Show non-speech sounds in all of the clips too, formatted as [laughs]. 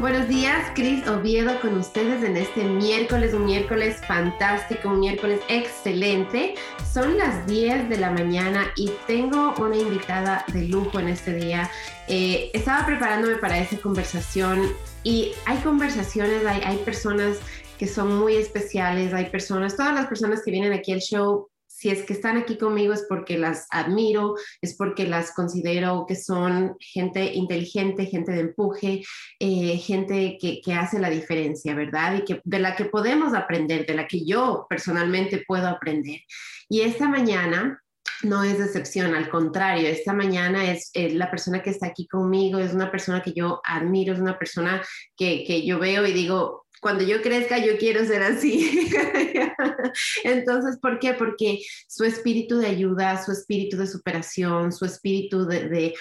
Buenos días, Cris Oviedo con ustedes en este miércoles, un miércoles fantástico, un miércoles excelente. Son las 10 de la mañana y tengo una invitada de lujo en este día. Eh, estaba preparándome para esa conversación y hay conversaciones, hay, hay personas que son muy especiales, hay personas, todas las personas que vienen aquí al show si es que están aquí conmigo es porque las admiro, es porque las considero que son gente inteligente, gente de empuje, eh, gente que, que, hace la diferencia, ¿verdad? Y que, de la que podemos aprender, de la que yo personalmente puedo aprender. Y esta mañana no es excepción, al contrario, esta mañana es, la persona que está aquí conmigo, es una persona que yo admiro, es una persona que, que yo veo y digo, cuando yo crezca yo quiero ser así. [laughs] Entonces, ¿por qué? Porque su espíritu de ayuda, su espíritu de superación, su espíritu de,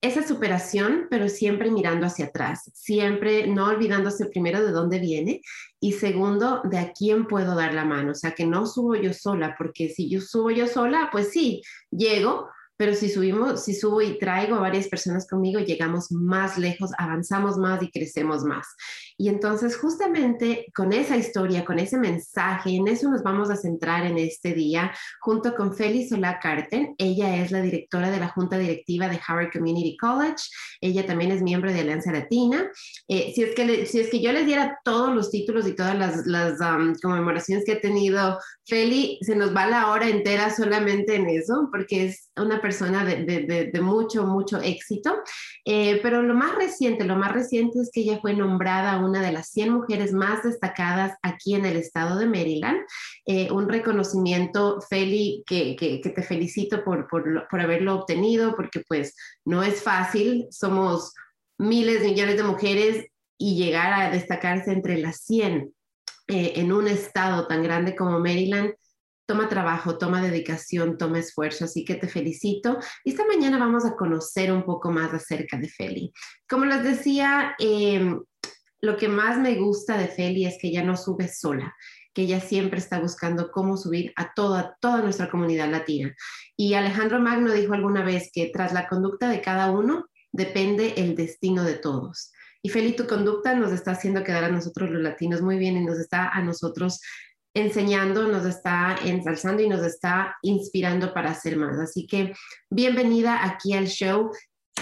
esa superación, pero siempre mirando hacia atrás, siempre no olvidándose primero de dónde viene y segundo, de a quién puedo dar la mano. O sea, que no subo yo sola, porque si yo subo yo sola, pues sí, llego, pero si subimos, si subo y traigo a varias personas conmigo, llegamos más lejos, avanzamos más y crecemos más. Y entonces justamente con esa historia, con ese mensaje, en eso nos vamos a centrar en este día, junto con Félix Solá Carten. Ella es la directora de la Junta Directiva de Harvard Community College. Ella también es miembro de Alianza Latina. Eh, si, es que si es que yo les diera todos los títulos y todas las, las um, conmemoraciones que ha tenido Feli, se nos va la hora entera solamente en eso, porque es una persona de, de, de mucho, mucho éxito. Eh, pero lo más reciente, lo más reciente es que ella fue nombrada una de las 100 mujeres más destacadas aquí en el estado de Maryland. Eh, un reconocimiento, Feli, que, que, te felicito por, por, por, haberlo obtenido, porque pues no es fácil, somos miles, millones de mujeres y llegar a destacarse entre las 100 eh, en un estado tan grande como Maryland toma trabajo, toma dedicación, toma esfuerzo, así que te felicito. Y esta mañana vamos a conocer un poco más acerca de Feli. Como les decía, eh, lo que más me gusta de Feli es que ella no sube sola, que ella siempre está buscando cómo subir a toda, toda nuestra comunidad latina. Y Alejandro Magno dijo alguna vez que tras la conducta de cada uno depende el destino de todos. Y Feli, tu conducta nos está haciendo quedar a nosotros los latinos muy bien y nos está a nosotros enseñando, nos está ensalzando y nos está inspirando para hacer más. Así que bienvenida aquí al show.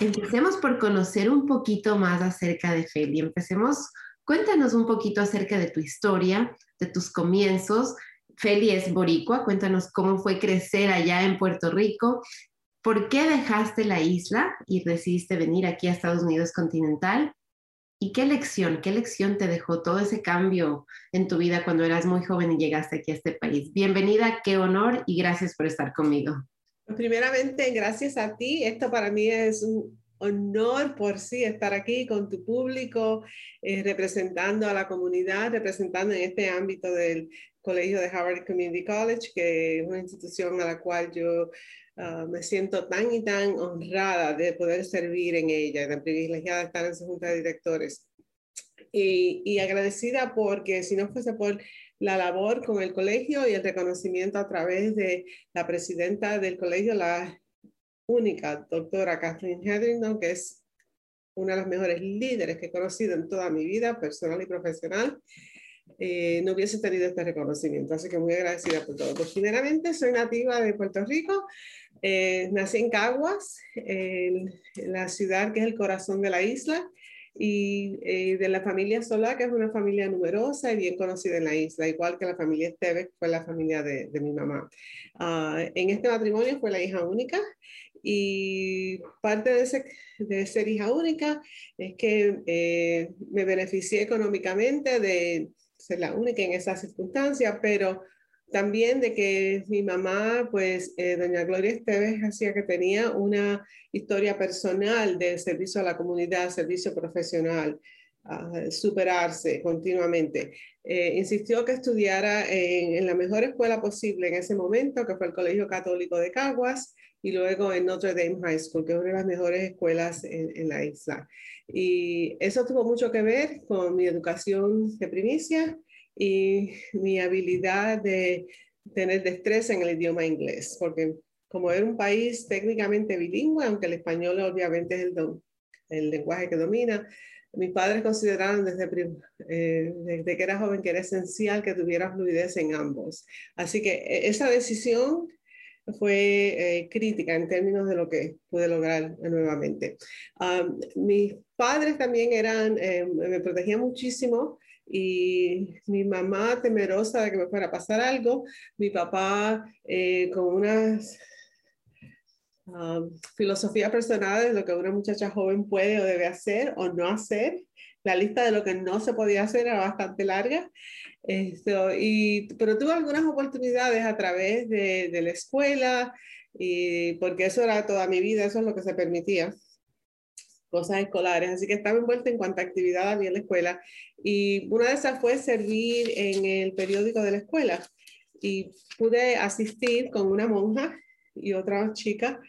Empecemos por conocer un poquito más acerca de Feli. Empecemos, cuéntanos un poquito acerca de tu historia, de tus comienzos. Feli es boricua, cuéntanos cómo fue crecer allá en Puerto Rico. ¿Por qué dejaste la isla y decidiste venir aquí a Estados Unidos continental? ¿Y qué lección, qué lección te dejó todo ese cambio en tu vida cuando eras muy joven y llegaste aquí a este país? Bienvenida, qué honor y gracias por estar conmigo. Primeramente, gracias a ti. Esto para mí es un honor por sí estar aquí con tu público, eh, representando a la comunidad, representando en este ámbito del Colegio de Harvard Community College, que es una institución a la cual yo uh, me siento tan y tan honrada de poder servir en ella, tan privilegiada de estar en su junta de directores. Y, y agradecida porque si no fuese por la labor con el colegio y el reconocimiento a través de la presidenta del colegio, la única doctora Kathleen Hetherington, que es una de las mejores líderes que he conocido en toda mi vida personal y profesional, eh, no hubiese tenido este reconocimiento. Así que muy agradecida por todo. Pues primeramente soy nativa de Puerto Rico, eh, nací en Caguas, en la ciudad que es el corazón de la isla, y eh, de la familia Solá, que es una familia numerosa y bien conocida en la isla, igual que la familia Esteves, fue la familia de, de mi mamá. Uh, en este matrimonio fue la hija única y parte de, ese, de ser hija única es que eh, me beneficié económicamente de ser la única en esa circunstancia, pero también de que mi mamá, pues eh, doña Gloria Esteves, hacía que tenía una historia personal de servicio a la comunidad, servicio profesional, superarse continuamente. Eh, insistió que estudiara en, la mejor escuela posible en ese momento, que fue el Colegio Católico de Caguas, y luego en Notre Dame High School, que es una de las mejores escuelas en, en la isla. Y eso tuvo mucho que ver con mi educación de primicia, y mi habilidad de tener destreza en el idioma inglés, porque como era un país técnicamente bilingüe, aunque el español obviamente es el, el lenguaje que domina, mis padres consideraron desde, eh, desde que era joven que era esencial que tuviera fluidez en ambos. Así que e, esa decisión fue eh, crítica en términos de lo que pude lograr nuevamente. mis padres también eran, eh, me protegían muchísimo y mi mamá temerosa de que me fuera a pasar algo, mi papá eh, con unas filosofía personal de lo que una muchacha joven puede o debe hacer o no hacer. La lista de lo que no se podía hacer era bastante larga esto, y, pero tuve algunas oportunidades a través de, de, la escuela, y porque eso era toda mi vida, eso es lo que se permitía, cosas escolares. Así que estaba envuelta en cuanto a actividad había en la escuela. Y una de esas fue servir en el periódico de la escuela. Y pude asistir con una monja y otra chica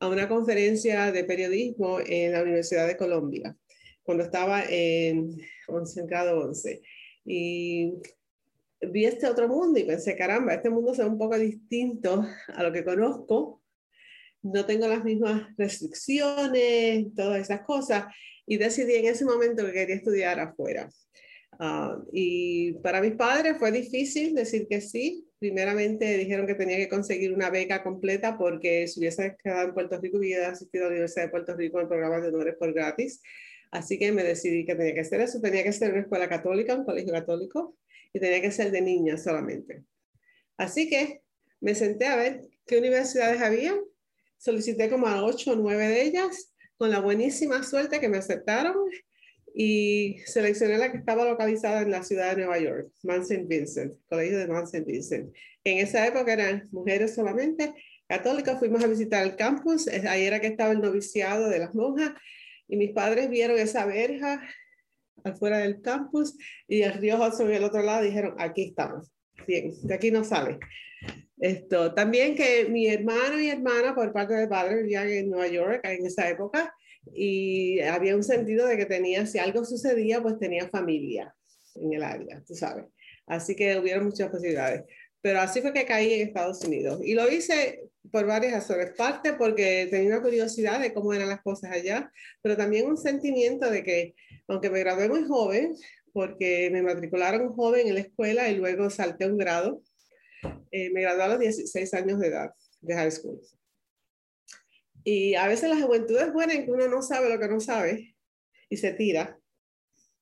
a una conferencia de periodismo en la Universidad de Colombia, cuando estaba en 11 grado 11. Y vi este otro mundo y pensé, caramba, este mundo es un poco distinto a lo que conozco. No tengo las mismas restricciones, todas esas cosas. Y decidí en ese momento que quería estudiar afuera. Ah, y para mis padres fue difícil decir que sí. Primeramente dijeron que tenía que conseguir una beca completa porque si hubiese quedado en Puerto Rico hubiera asistido a la Universidad de Puerto Rico en programa de honores por gratis. Así que me decidí que tenía que hacer eso. Tenía que ser una escuela católica, un colegio católico y tenía que ser de niñas solamente. Así que me senté a ver qué universidades había, solicité como a ocho o nueve de ellas, con la buenísima suerte que me aceptaron y seleccioné la que estaba localizada en la ciudad de Nueva York, Mount St. Vincent, Colegio de Mount St. Vincent. En esa época eran mujeres solamente, católicas, fuimos a visitar el campus, ahí era que estaba el noviciado de las monjas y mis padres vieron esa verja afuera del campus y el río Hudson en el otro lado dijeron, aquí estamos, bien, de aquí no sale. Esto, también que mi hermano y hermana por parte de padre vivían en Nueva York en esa época y había un sentido de que tenía, si algo sucedía, pues tenía familia en el área, tú sabes. Así que hubieron muchas posibilidades. Pero así fue que caí en Estados Unidos. Y lo hice por varias razones. Parte porque tenía una curiosidad de cómo eran las cosas allá, pero también un sentimiento de que, aunque me gradué muy joven, porque me matricularon joven en la escuela y luego salté un grado, eh, me gradué a los 16 años de edad de high school. Y a veces la juventud es buena en que uno no sabe lo que no sabe y se tira,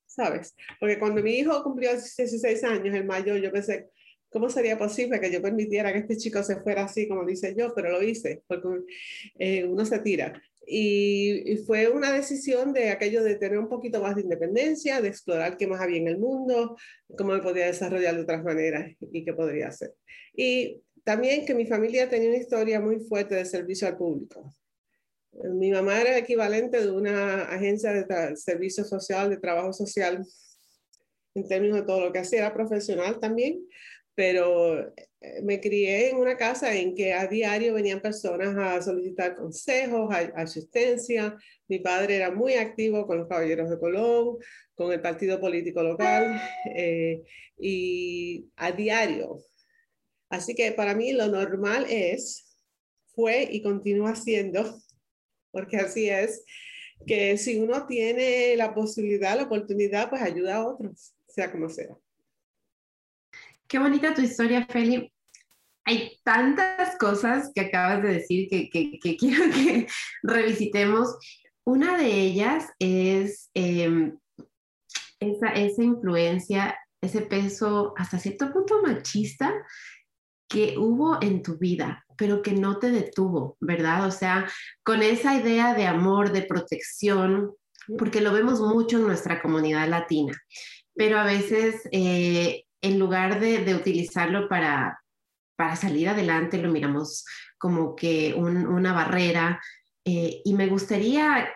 ¿sabes? Porque cuando mi hijo cumplió 16 años, el mayor, yo pensé, ¿Cómo sería posible que yo permitiera que este chico se fuera así, como dice yo? Pero lo hice, porque eh, uno se tira. Y, fue una decisión de aquello de tener un poquito más de independencia, de explorar qué más había en el mundo, cómo me podía desarrollar de otras maneras y qué podría hacer. Y también que mi familia tenía una historia muy fuerte de servicio al público. Mi mamá era equivalente de una agencia de servicio social, de trabajo social, en términos de todo lo que hacía, era profesional también, pero eh, me crié en una casa en que a diario venían personas a solicitar consejos, asistencia. Mi padre era muy activo con los Caballeros de Colón, con el partido político local [laughs] eh, y a diario. Así que para mí lo normal es, fue y continúa siendo, [laughs] porque así es, que si uno tiene la posibilidad, la oportunidad, pues ayuda a otros, sea como sea. Qué bonita tu historia, Feli. Hay tantas cosas que acabas de decir que, [laughs] quiero que revisitemos. Una de ellas es em, esa, esa influencia, ese peso hasta cierto punto machista que hubo en tu vida, pero que no te detuvo, ¿verdad? O sea, con esa idea de amor, de protección, porque lo vemos mucho en nuestra comunidad latina, pero a veces eh, en lugar de, utilizarlo para, para salir adelante, lo miramos como que una barrera. Eh, y me gustaría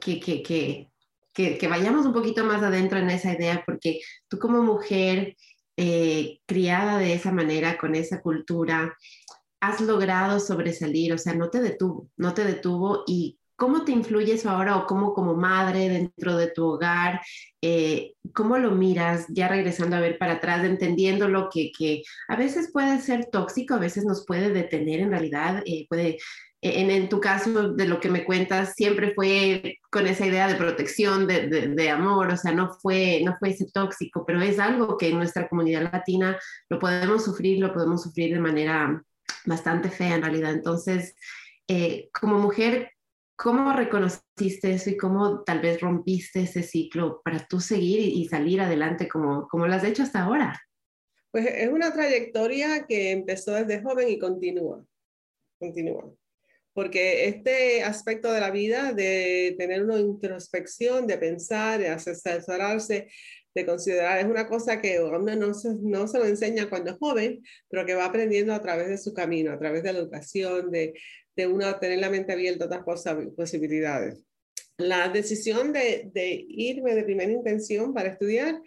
que, que, que, vayamos un poquito más adentro en esa idea, porque tú como mujer eh, criada de esa manera, con esa cultura, has logrado sobresalir, o sea, no te detuvo, no te detuvo y ¿Cómo te influye eso ahora o cómo como madre dentro de tu hogar? Eh, ¿Cómo lo miras ya regresando a ver para atrás, entendiendo lo que, que, a veces puede ser tóxico, a veces nos puede detener en realidad, eh, puede en, en, tu caso, de lo que me cuentas, siempre fue con esa idea de protección, de, de, de, amor, o sea, no fue, no fue ese tóxico, pero es algo que en nuestra comunidad latina lo podemos sufrir, lo podemos sufrir de manera bastante fea en realidad. Entonces, eh, como mujer, ¿cómo reconociste eso y cómo tal vez rompiste ese ciclo para tú seguir y, salir adelante como, como lo has hecho hasta ahora? Pues es una trayectoria que empezó desde joven y continúa, continúa. Porque este aspecto de la vida, de tener una introspección, de pensar, de asesorarse, de considerar, es una cosa que uno no se, no se lo enseña cuando es joven, pero que va aprendiendo a través de su camino, a través de la educación, de, de uno tener la mente abierta a otras posibilidades. La decisión de, de irme de primera intención para estudiar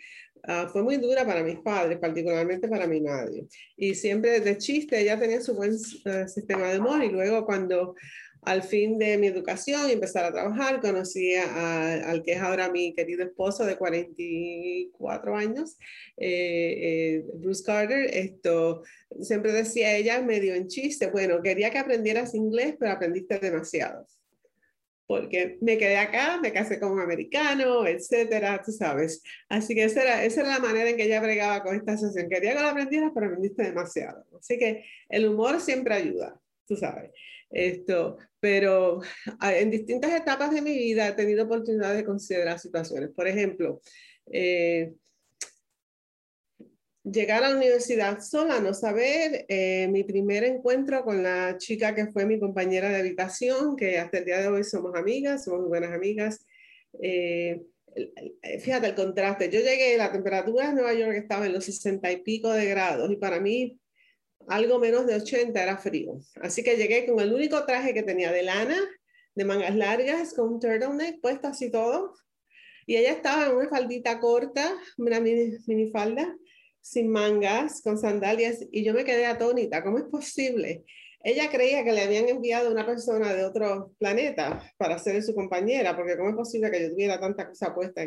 Uh, fue muy dura para mis padres, particularmente para mi madre. Y siempre de chiste, ella tenía su buen uh, sistema de humor y luego cuando al fin de mi educación y empezar a trabajar, conocí a, al que es ahora mi querido esposo de 44 años, eh, eh, Bruce Carter. Esto siempre decía ella medio en chiste, bueno, quería que aprendieras inglés, pero aprendiste demasiado porque me quedé acá, me casé con un americano, etcétera, tú sabes. Así que esa era, esa era la manera en que ella bregaba con esta sesión. Quería que lo aprendieras, pero aprendiste demasiado. Así que el humor siempre ayuda, tú sabes. Esto, pero en distintas etapas de mi vida he tenido oportunidad de considerar situaciones. Por ejemplo, eh, llegar a la universidad sola, no saber, eh, mi primer encuentro con la chica que fue mi compañera de habitación, que hasta el día de hoy somos amigas, somos muy buenas amigas. Eh, fíjate el contraste, yo llegué, la temperatura en Nueva York estaba en los 60 y pico de grados y para mí algo menos de 80 era frío. Así que llegué con el único traje que tenía de lana, de mangas largas, con un turtleneck puesto así todo. Y ella estaba en una faldita corta, una mini, mini sin mangas, con sandalias, y yo me quedé atónita. ¿Cómo es posible? Ella creía que le habían enviado una persona de otro planeta para ser su compañera, porque ¿cómo es posible que yo tuviera tanta cosa puesta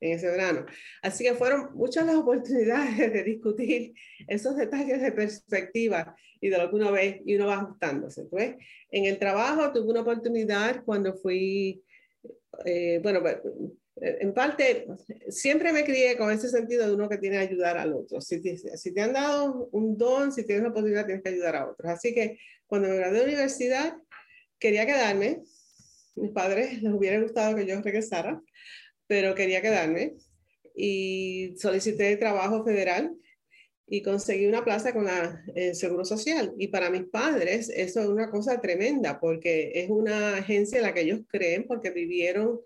en, ese verano? Así que fueron muchas las oportunidades de discutir esos detalles de perspectiva y de lo que uno ve y uno va ajustándose. ¿ves? En el trabajo tuve una oportunidad cuando fui, eh, bueno, eh, en parte, siempre me crié con ese sentido de uno que tiene que ayudar al otro. Si te, si te han dado un don, si tienes la oportunidad, tienes que ayudar a otros. Así que cuando me gradué de universidad, quería quedarme. Mis padres les hubiera gustado que yo regresara, pero quería quedarme. Y solicité trabajo federal y conseguí una plaza con el Seguro Social. Y para mis padres eso es una cosa tremenda porque es una agencia en la que ellos creen porque vivieron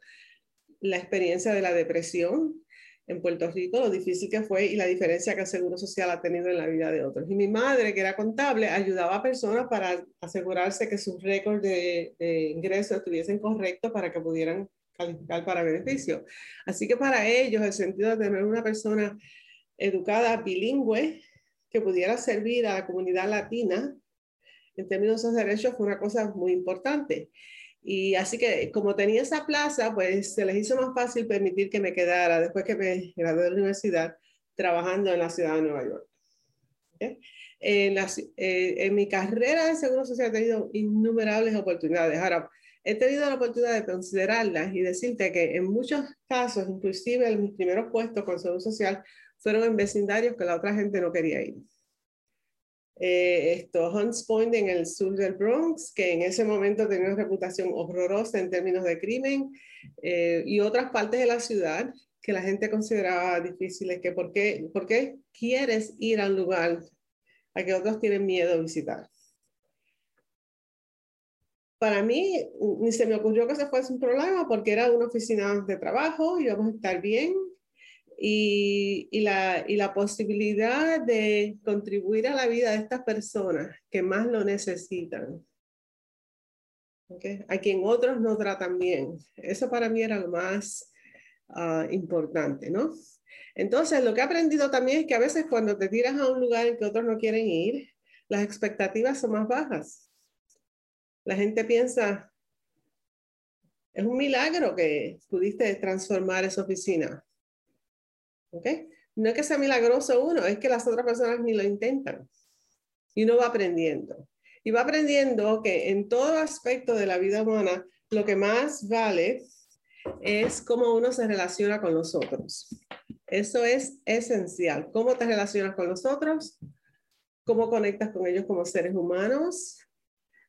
la experiencia de la depresión en Puerto Rico, lo difícil que fue y la diferencia que el Seguro Social ha tenido en la vida de otros. Y mi madre, que era contable, ayudaba a personas para asegurarse que sus récords de, ingresos estuviesen correctos para que pudieran calificar para beneficio. Así que para ellos el sentido de tener una persona educada, bilingüe, que pudiera servir a la comunidad latina en términos de derechos fue una cosa muy importante. Y así que como tenía esa plaza, pues se les hizo más fácil permitir que me quedara después que me gradué de la universidad trabajando en la ciudad de Nueva York. En, eh, en, mi carrera de Seguro Social he tenido innumerables oportunidades. Ahora, he tenido la oportunidad de considerarlas y decirte que en muchos casos, inclusive en mis primeros puestos con Seguro Social, fueron en vecindarios que la otra gente no quería ir eh, esto, Hunts Point en el sur del Bronx, que en ese momento tenía una reputación horrorosa en términos de crimen, eh, y otras partes de la ciudad que la gente consideraba difíciles, que por qué, por qué quieres ir a un lugar a que otros tienen miedo a visitar. Para mí, ni se me ocurrió que ese fuese un problema porque era una oficina de trabajo, íbamos a estar bien, y, y, la, y, la, posibilidad de contribuir a la vida de estas personas que más lo necesitan, a quien otros no tratan bien. Eso para mí era lo más uh, importante, ¿no? Entonces, lo que he aprendido también es que a veces cuando te tiras a un lugar en que otros no quieren ir, las expectativas son más bajas. La gente piensa, es un milagro que pudiste transformar esa oficina no es que sea milagroso uno, es que las otras personas ni lo intentan. Y uno va aprendiendo. y va aprendiendo que en todo aspecto de la vida humana, lo que más vale es cómo uno se relaciona con los otros. Eso es esencial. ¿Cómo te relacionas con los otros? ¿Cómo conectas con ellos como seres humanos?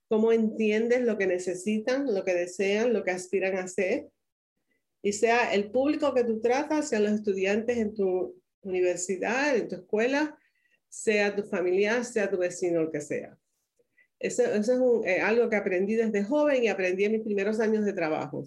¿Cómo entiendes lo que necesitan, lo que desean, lo que aspiran a ser? Y sea el público que tú tratas, sean los estudiantes en tu universidad, en tu escuela, sea tu familia, sea tu vecino, lo que sea. Eso, es eh, algo que aprendí desde joven y aprendí en mis primeros años de trabajo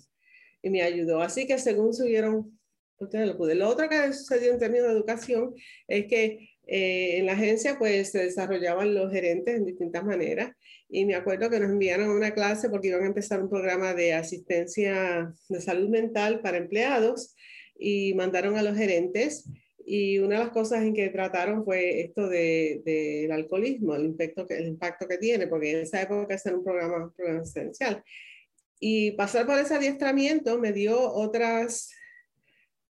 y me ayudó. Así que según subieron, ustedes lo pude. Lo otro que sucedió en términos de educación es que eh, en la agencia pues se desarrollaban los gerentes en distintas maneras y me acuerdo que nos enviaron a una clase porque iban a empezar un programa de asistencia de salud mental para empleados y mandaron a los gerentes y una de las cosas en que trataron fue esto del de, alcoholismo, el impacto, que, el impacto que tiene, porque en esa época era un programa, un programa esencial. Y pasar por ese adiestramiento me dio otras,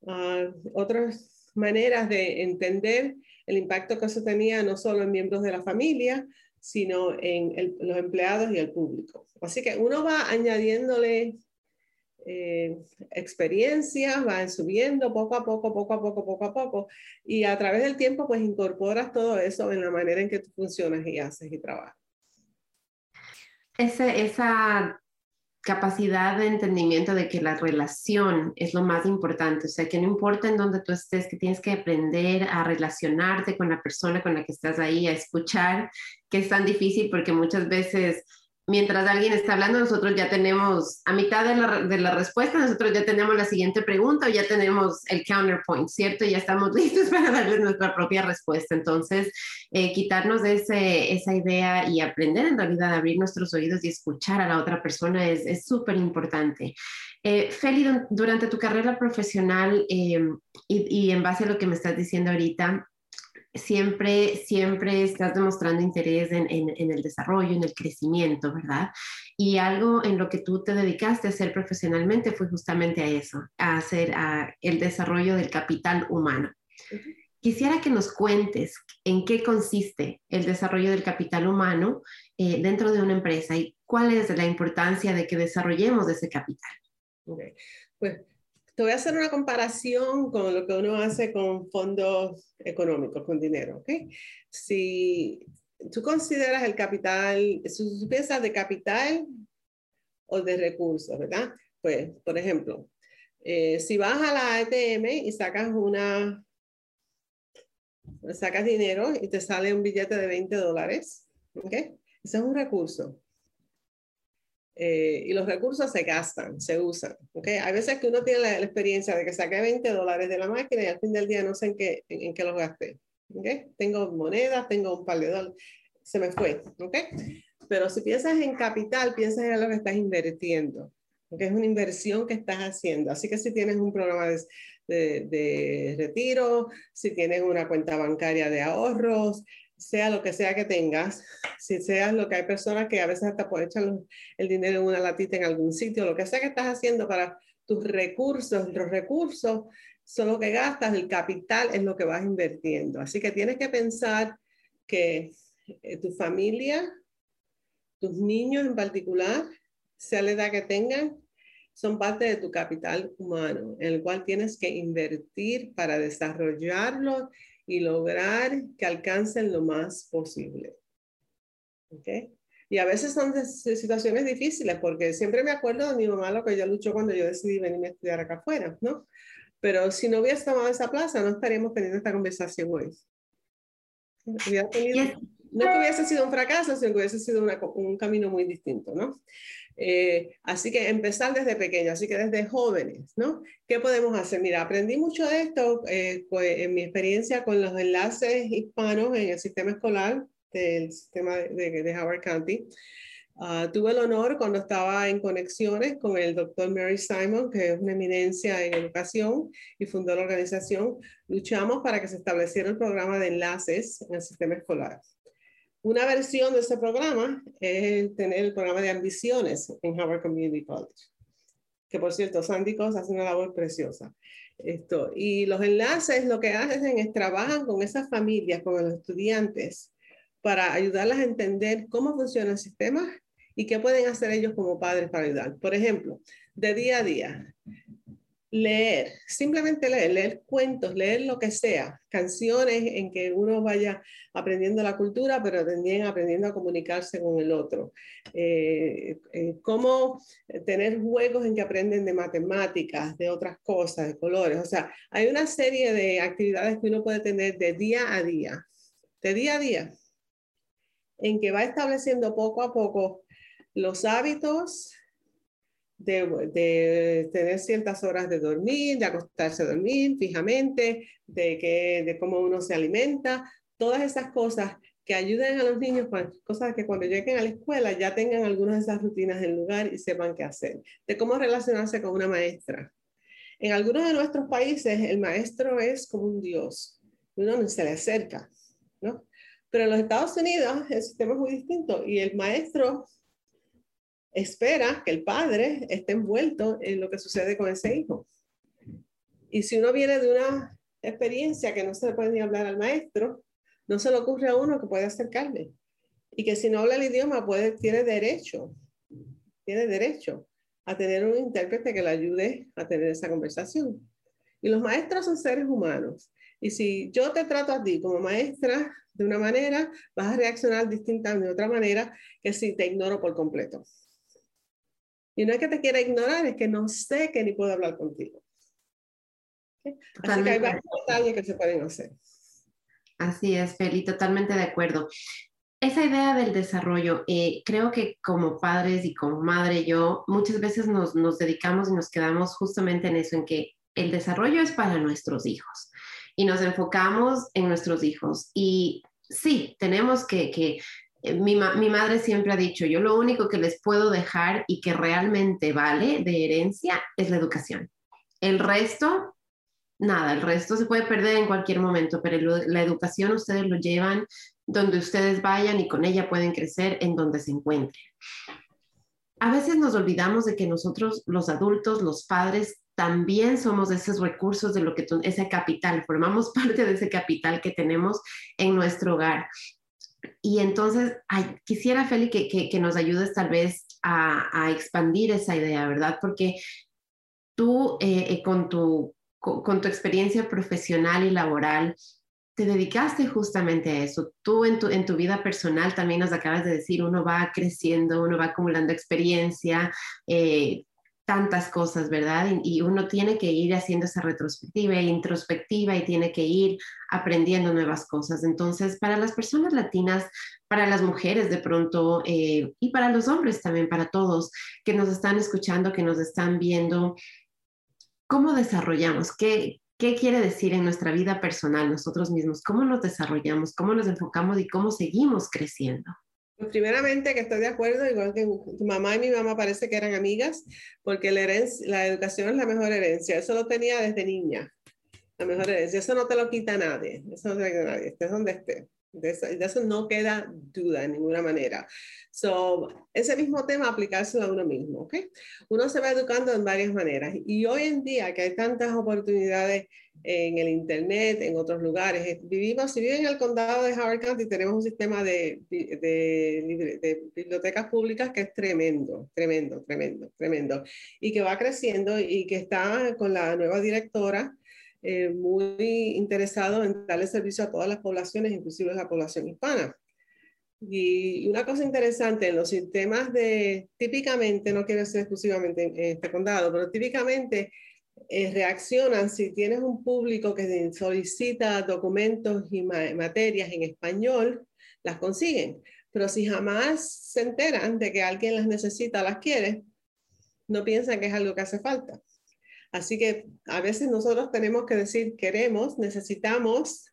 uh, otras maneras de entender el impacto que eso tenía no solo en miembros de la familia, sino en los empleados y el público. Así que uno va añadiéndole eh, experiencias, van subiendo poco a poco, poco a poco, poco a poco, y a través del tiempo pues incorporas todo eso en la manera en que tú funcionas y haces y trabajas. esa capacidad de entendimiento de que la relación es lo más importante, o sea, que no importa en dónde tú estés, que tienes que aprender a relacionarte con la persona con la que estás ahí, a escuchar, que es tan difícil porque muchas veces mientras alguien está hablando, nosotros ya tenemos a mitad de la, de la, respuesta, nosotros ya tenemos la siguiente pregunta o ya tenemos el counterpoint, ¿cierto? Ya estamos [laughs] listos para darles nuestra propia respuesta. Entonces, eh, quitarnos de ese, esa idea y aprender en realidad a abrir nuestros oídos y escuchar a la otra persona es súper importante. Eh, Feli, durante tu carrera profesional eh, y, y en base a lo que me estás diciendo ahorita, siempre, siempre estás demostrando interés en, el desarrollo, en el crecimiento, ¿verdad? Y algo en lo que tú te dedicaste a hacer profesionalmente fue justamente a eso, a hacer el desarrollo del capital humano. Quisiera que nos cuentes en qué consiste el desarrollo del capital humano eh, dentro de una empresa y cuál es la importancia de que desarrollemos ese capital. Pues te voy a hacer una comparación con lo que uno hace con fondos económicos, con dinero. ¿okay? Si tú consideras el capital, si tú piensas de capital o de recursos, ¿verdad? Pues, por ejemplo, eh, si vas a la ATM y sacas una, sacas dinero y te sale un billete de 20 dólares, ¿ok? Ese es un recurso. Eh, y los recursos se gastan, se usan. ¿okay? Hay veces que uno tiene la, experiencia de que saqué 20 dólares de la máquina y al fin del día no sé en qué, en, qué los gasté. ¿okay? Tengo monedas, tengo un par de dólares, se me fue. ¿okay? Pero si piensas en capital, piensas en lo que estás invirtiendo. porque Es una inversión que estás haciendo. Así que si tienes un programa de, de, de retiro, si tienes una cuenta bancaria de ahorros, sea lo que sea que tengas, si seas lo que hay personas que a veces hasta pueden echar el dinero en una latita en algún sitio, lo que sea que estás haciendo para tus recursos, los recursos son lo que gastas, el capital es lo que vas invirtiendo. Así que tienes que pensar que eh, tu familia, tus niños en particular, sea la edad que tengan, son parte de tu capital humano, en el cual tienes que invertir para desarrollarlo y lograr que alcancen lo más posible. ¿Okay? Y a veces son situaciones difíciles, porque siempre me acuerdo de mi mamá lo que ella luchó cuando yo decidí venirme a estudiar acá afuera, ¿no? Pero si no hubiese tomado esa plaza, no estaríamos teniendo esta conversación hoy. No que hubiese sido un fracaso, sino que hubiese sido un camino muy distinto, ¿no? Eh, así que empezar desde pequeño, así que desde jóvenes, ¿no? ¿Qué podemos hacer? Mira, aprendí mucho de esto eh, pues, en mi experiencia con los enlaces hispanos en el sistema escolar del sistema de, de Howard County. Ah, tuve el honor cuando estaba en conexiones con el doctor Mary Simon, que es una eminencia en educación y fundó la organización. Luchamos para que se estableciera el programa de enlaces en el sistema escolar. Una versión de ese programa es tener el programa de ambiciones en Harvard Community College, que por cierto, Sandy Cos hace una labor preciosa. Esto, y los enlaces lo que hacen es trabajan con esas familias, con los estudiantes, para ayudarlas a entender cómo funciona el sistema y qué pueden hacer ellos como padres para ayudar. Por ejemplo, de día a día, leer, simplemente leer, leer cuentos, leer lo que sea, canciones en que uno vaya aprendiendo la cultura, pero también aprendiendo a comunicarse con el otro. Eh, eh, cómo tener juegos en que aprenden de matemáticas, de otras cosas, de colores. O sea, hay una serie de actividades que uno puede tener de día a día, de día a día, en que va estableciendo poco a poco los hábitos, de, tener ciertas horas de dormir, de acostarse a dormir fijamente, de, que, de cómo uno se alimenta, todas esas cosas que ayuden a los niños, cosas que cuando lleguen a la escuela ya tengan algunas de esas rutinas en lugar y sepan qué hacer, de cómo relacionarse con una maestra. En algunos de nuestros países el maestro es como un dios, uno se le acerca, ¿no? Pero en los Estados Unidos el sistema es muy distinto y el maestro espera que el padre esté envuelto en lo que sucede con ese hijo. Y si uno viene de una experiencia que no se le puede ni hablar al maestro, no se le ocurre a uno que puede acercarle. Y que si no habla el idioma, puede, tiene derecho, tiene derecho a tener un intérprete que le ayude a tener esa conversación. Y los maestros son seres humanos. Y si yo te trato a ti como maestra de una manera, vas a reaccionar distinta de otra manera que si te ignoro por completo. Y no es que te quiera ignorar, es que no sé que ni puedo hablar contigo. Así que hay varios detalles que se pueden hacer. Así es, Feli, totalmente de acuerdo. Esa idea del desarrollo, eh, creo que como padres y como madre yo, muchas veces nos, nos dedicamos y nos quedamos justamente en eso, en que el desarrollo es para nuestros hijos y nos enfocamos en nuestros hijos. Y sí, tenemos que, que eh, mi, madre siempre ha dicho, yo lo único que les puedo dejar y que realmente vale de herencia es la educación. El resto, nada, el resto se puede perder en cualquier momento, pero la educación ustedes lo llevan donde ustedes vayan y con ella pueden crecer en donde se encuentren. A veces nos olvidamos de que nosotros, los adultos, los padres, también somos esos recursos de lo que ese capital, formamos [laughs] parte de ese capital que tenemos en nuestro hogar. Y entonces, quisiera, Feli, que, que, nos ayudes tal vez a, expandir esa idea, ¿verdad? Porque tú, eh, eh, con, tu, con, tu experiencia profesional y laboral, te dedicaste justamente a eso. Tú en tu, en tu vida personal también nos acabas de decir, uno va creciendo, uno va acumulando experiencia, eh, tantas cosas, ¿verdad? Y, uno tiene que ir haciendo esa retrospectiva e introspectiva y tiene que ir aprendiendo nuevas cosas. Entonces, para las personas latinas, para las mujeres de pronto eh, y para los hombres también, para todos que nos están escuchando, que nos están viendo, ¿cómo desarrollamos? ¿Qué, ¿Qué quiere decir en nuestra vida personal nosotros mismos? ¿Cómo nos desarrollamos? ¿Cómo nos enfocamos y cómo seguimos creciendo? Pues primeramente que estoy de acuerdo, igual que tu mamá y mi mamá parece que eran amigas, porque la, la educación es la mejor herencia. Eso lo tenía desde niña, la mejor herencia. Eso no te lo quita nadie, eso no te lo quita nadie, estés donde estés. De eso, no queda duda de ninguna manera. So, ese mismo tema aplicárselo a uno mismo, ¿ok? Uno se va educando en varias maneras y hoy en día que hay tantas oportunidades en el Internet, en otros lugares. Eh, vivimos, si viven en el condado de Howard County, tenemos un sistema de, de, de, bibliotecas públicas que es tremendo, tremendo, tremendo, tremendo. Y que va creciendo y que está con la nueva directora eh, muy interesado en darle servicio a todas las poblaciones, inclusive la población hispana. Y una cosa interesante, en los sistemas de, típicamente, no quiero decir exclusivamente en este condado, pero típicamente eh, reaccionan si tienes un público que solicita documentos y materias en español, las consiguen. Pero si jamás se enteran de que alguien las necesita, las quiere, no piensan que es algo que hace falta. Así que a veces nosotros tenemos que decir, queremos, necesitamos,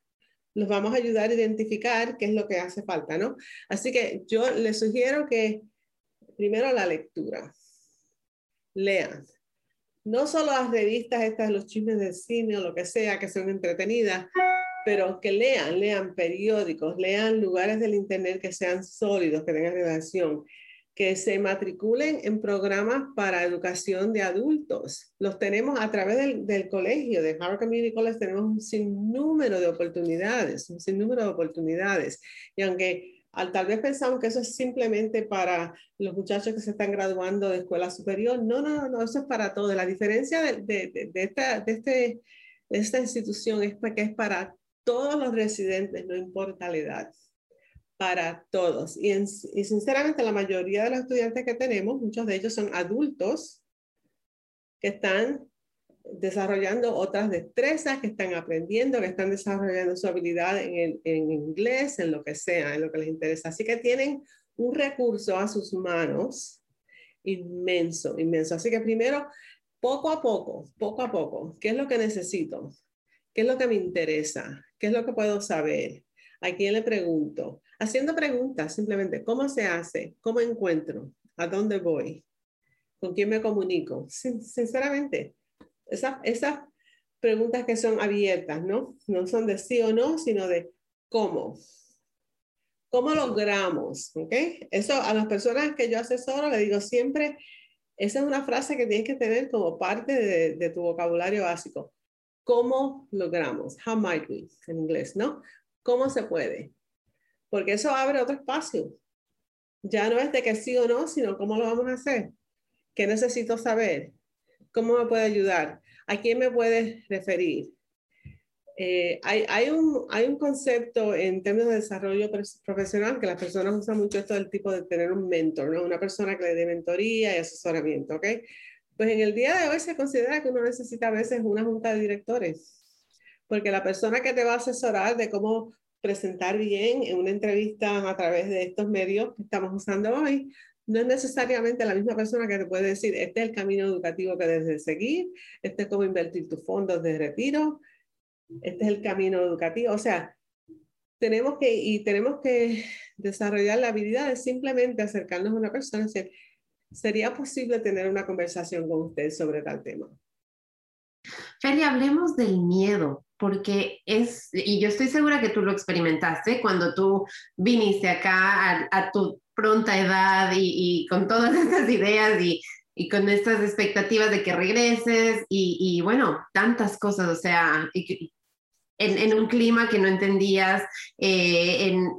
los vamos a ayudar a identificar qué es lo que hace falta, ¿no? Así que yo les sugiero que primero la lectura. Lean, no solo las revistas estas, los chismes del cine o lo que sea, que son entretenidas, pero que lean, lean periódicos, lean lugares del Internet que sean sólidos, que tengan relación, que se matriculen en programas para educación de adultos. Los tenemos a través del, del colegio, de Harvard Community College, tenemos un sinnúmero de oportunidades, un sinnúmero de oportunidades. Y aunque Al, tal vez pensamos que eso es simplemente para los muchachos que se están graduando de escuela superior. No, no, no, eso es para todos. La diferencia de, de, de, esta, de, este, esta institución es que es para todos los residentes, no importa la edad, para todos. Y, y sinceramente la mayoría de los estudiantes que tenemos, muchos de ellos son adultos que están desarrollando otras destrezas, que están aprendiendo, que están desarrollando su habilidad en, en, inglés, en lo que sea, en lo que les interesa. Así que tienen un recurso a sus manos inmenso, inmenso. Así que primero, poco a poco, poco a poco, ¿qué es lo que necesito? ¿Qué es lo que me interesa? ¿Qué es lo que puedo saber? ¿A quién le pregunto? Haciendo preguntas, simplemente, ¿cómo se hace? ¿Cómo encuentro? ¿A dónde voy? ¿Con quién me comunico? Sinceramente, esas, preguntas que son abiertas, ¿no? No son de sí o no, sino de cómo. ¿Cómo logramos? ¿Ok? Eso a las personas que yo asesoro le digo siempre, esa es una frase que tienes que tener como parte de, de tu vocabulario básico. ¿Cómo logramos? How might we? En inglés, ¿no? ¿Cómo se puede? Porque eso abre otro espacio. Ya no es de que sí o no, sino cómo lo vamos a hacer. ¿Qué necesito saber? ¿Cómo me puede ayudar? ¿A quién me puede referir? Eh, hay, hay, un, hay un concepto en términos de desarrollo profesional que las personas usan mucho esto del tipo de tener un mentor, ¿no? Una persona que le dé mentoría y asesoramiento, ¿ok? Pues en el día de hoy se considera que uno necesita a veces una junta de directores, porque la persona que te va a asesorar de cómo presentar bien en una entrevista a través de estos medios que estamos usando hoy, no es necesariamente la misma persona que te puede decir, este es el camino educativo que debes seguir, este es cómo invertir tus fondos de retiro, este es el camino educativo. O sea, tenemos que, y tenemos que desarrollar la habilidad de simplemente acercarnos a una persona y decir, ¿sería posible tener una conversación con usted sobre tal tema? Feli, hablemos del miedo, porque es, y yo estoy segura que tú lo experimentaste cuando tú viniste acá a, a tu pronta edad y, con todas [laughs] estas ideas y, y, con estas expectativas de que regreses y, y bueno, tantas cosas, o sea, en, en, un clima que no entendías, eh, en,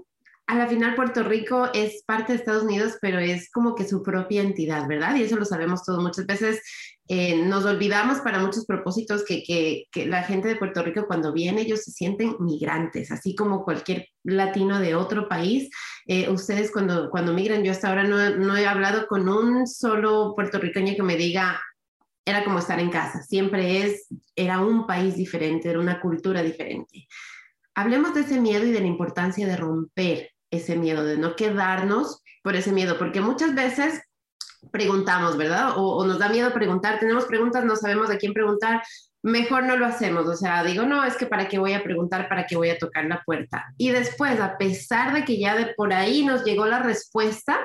a la final Puerto Rico es parte de Estados Unidos, pero es como que su propia entidad, ¿verdad? Y eso lo sabemos todos. Muchas veces eh, nos olvidamos para muchos propósitos que, que, que, la gente de Puerto Rico cuando viene ellos se sienten migrantes, así como cualquier latino de otro país. Eh, ustedes cuando, cuando migran, yo hasta ahora no, no he hablado con un solo puertorriqueño que me diga, era como estar en casa, siempre es, era un país diferente, era una cultura diferente. Hablemos de ese miedo y de la importancia de romper ese miedo, de no quedarnos por ese miedo, porque muchas veces preguntamos, ¿verdad? O, nos da miedo preguntar, tenemos preguntas, no sabemos a quién preguntar, mejor no lo hacemos. O sea, digo, no, es que para qué voy a preguntar, para qué voy a tocar la puerta. Y después, a pesar de que ya de por ahí nos llegó la respuesta,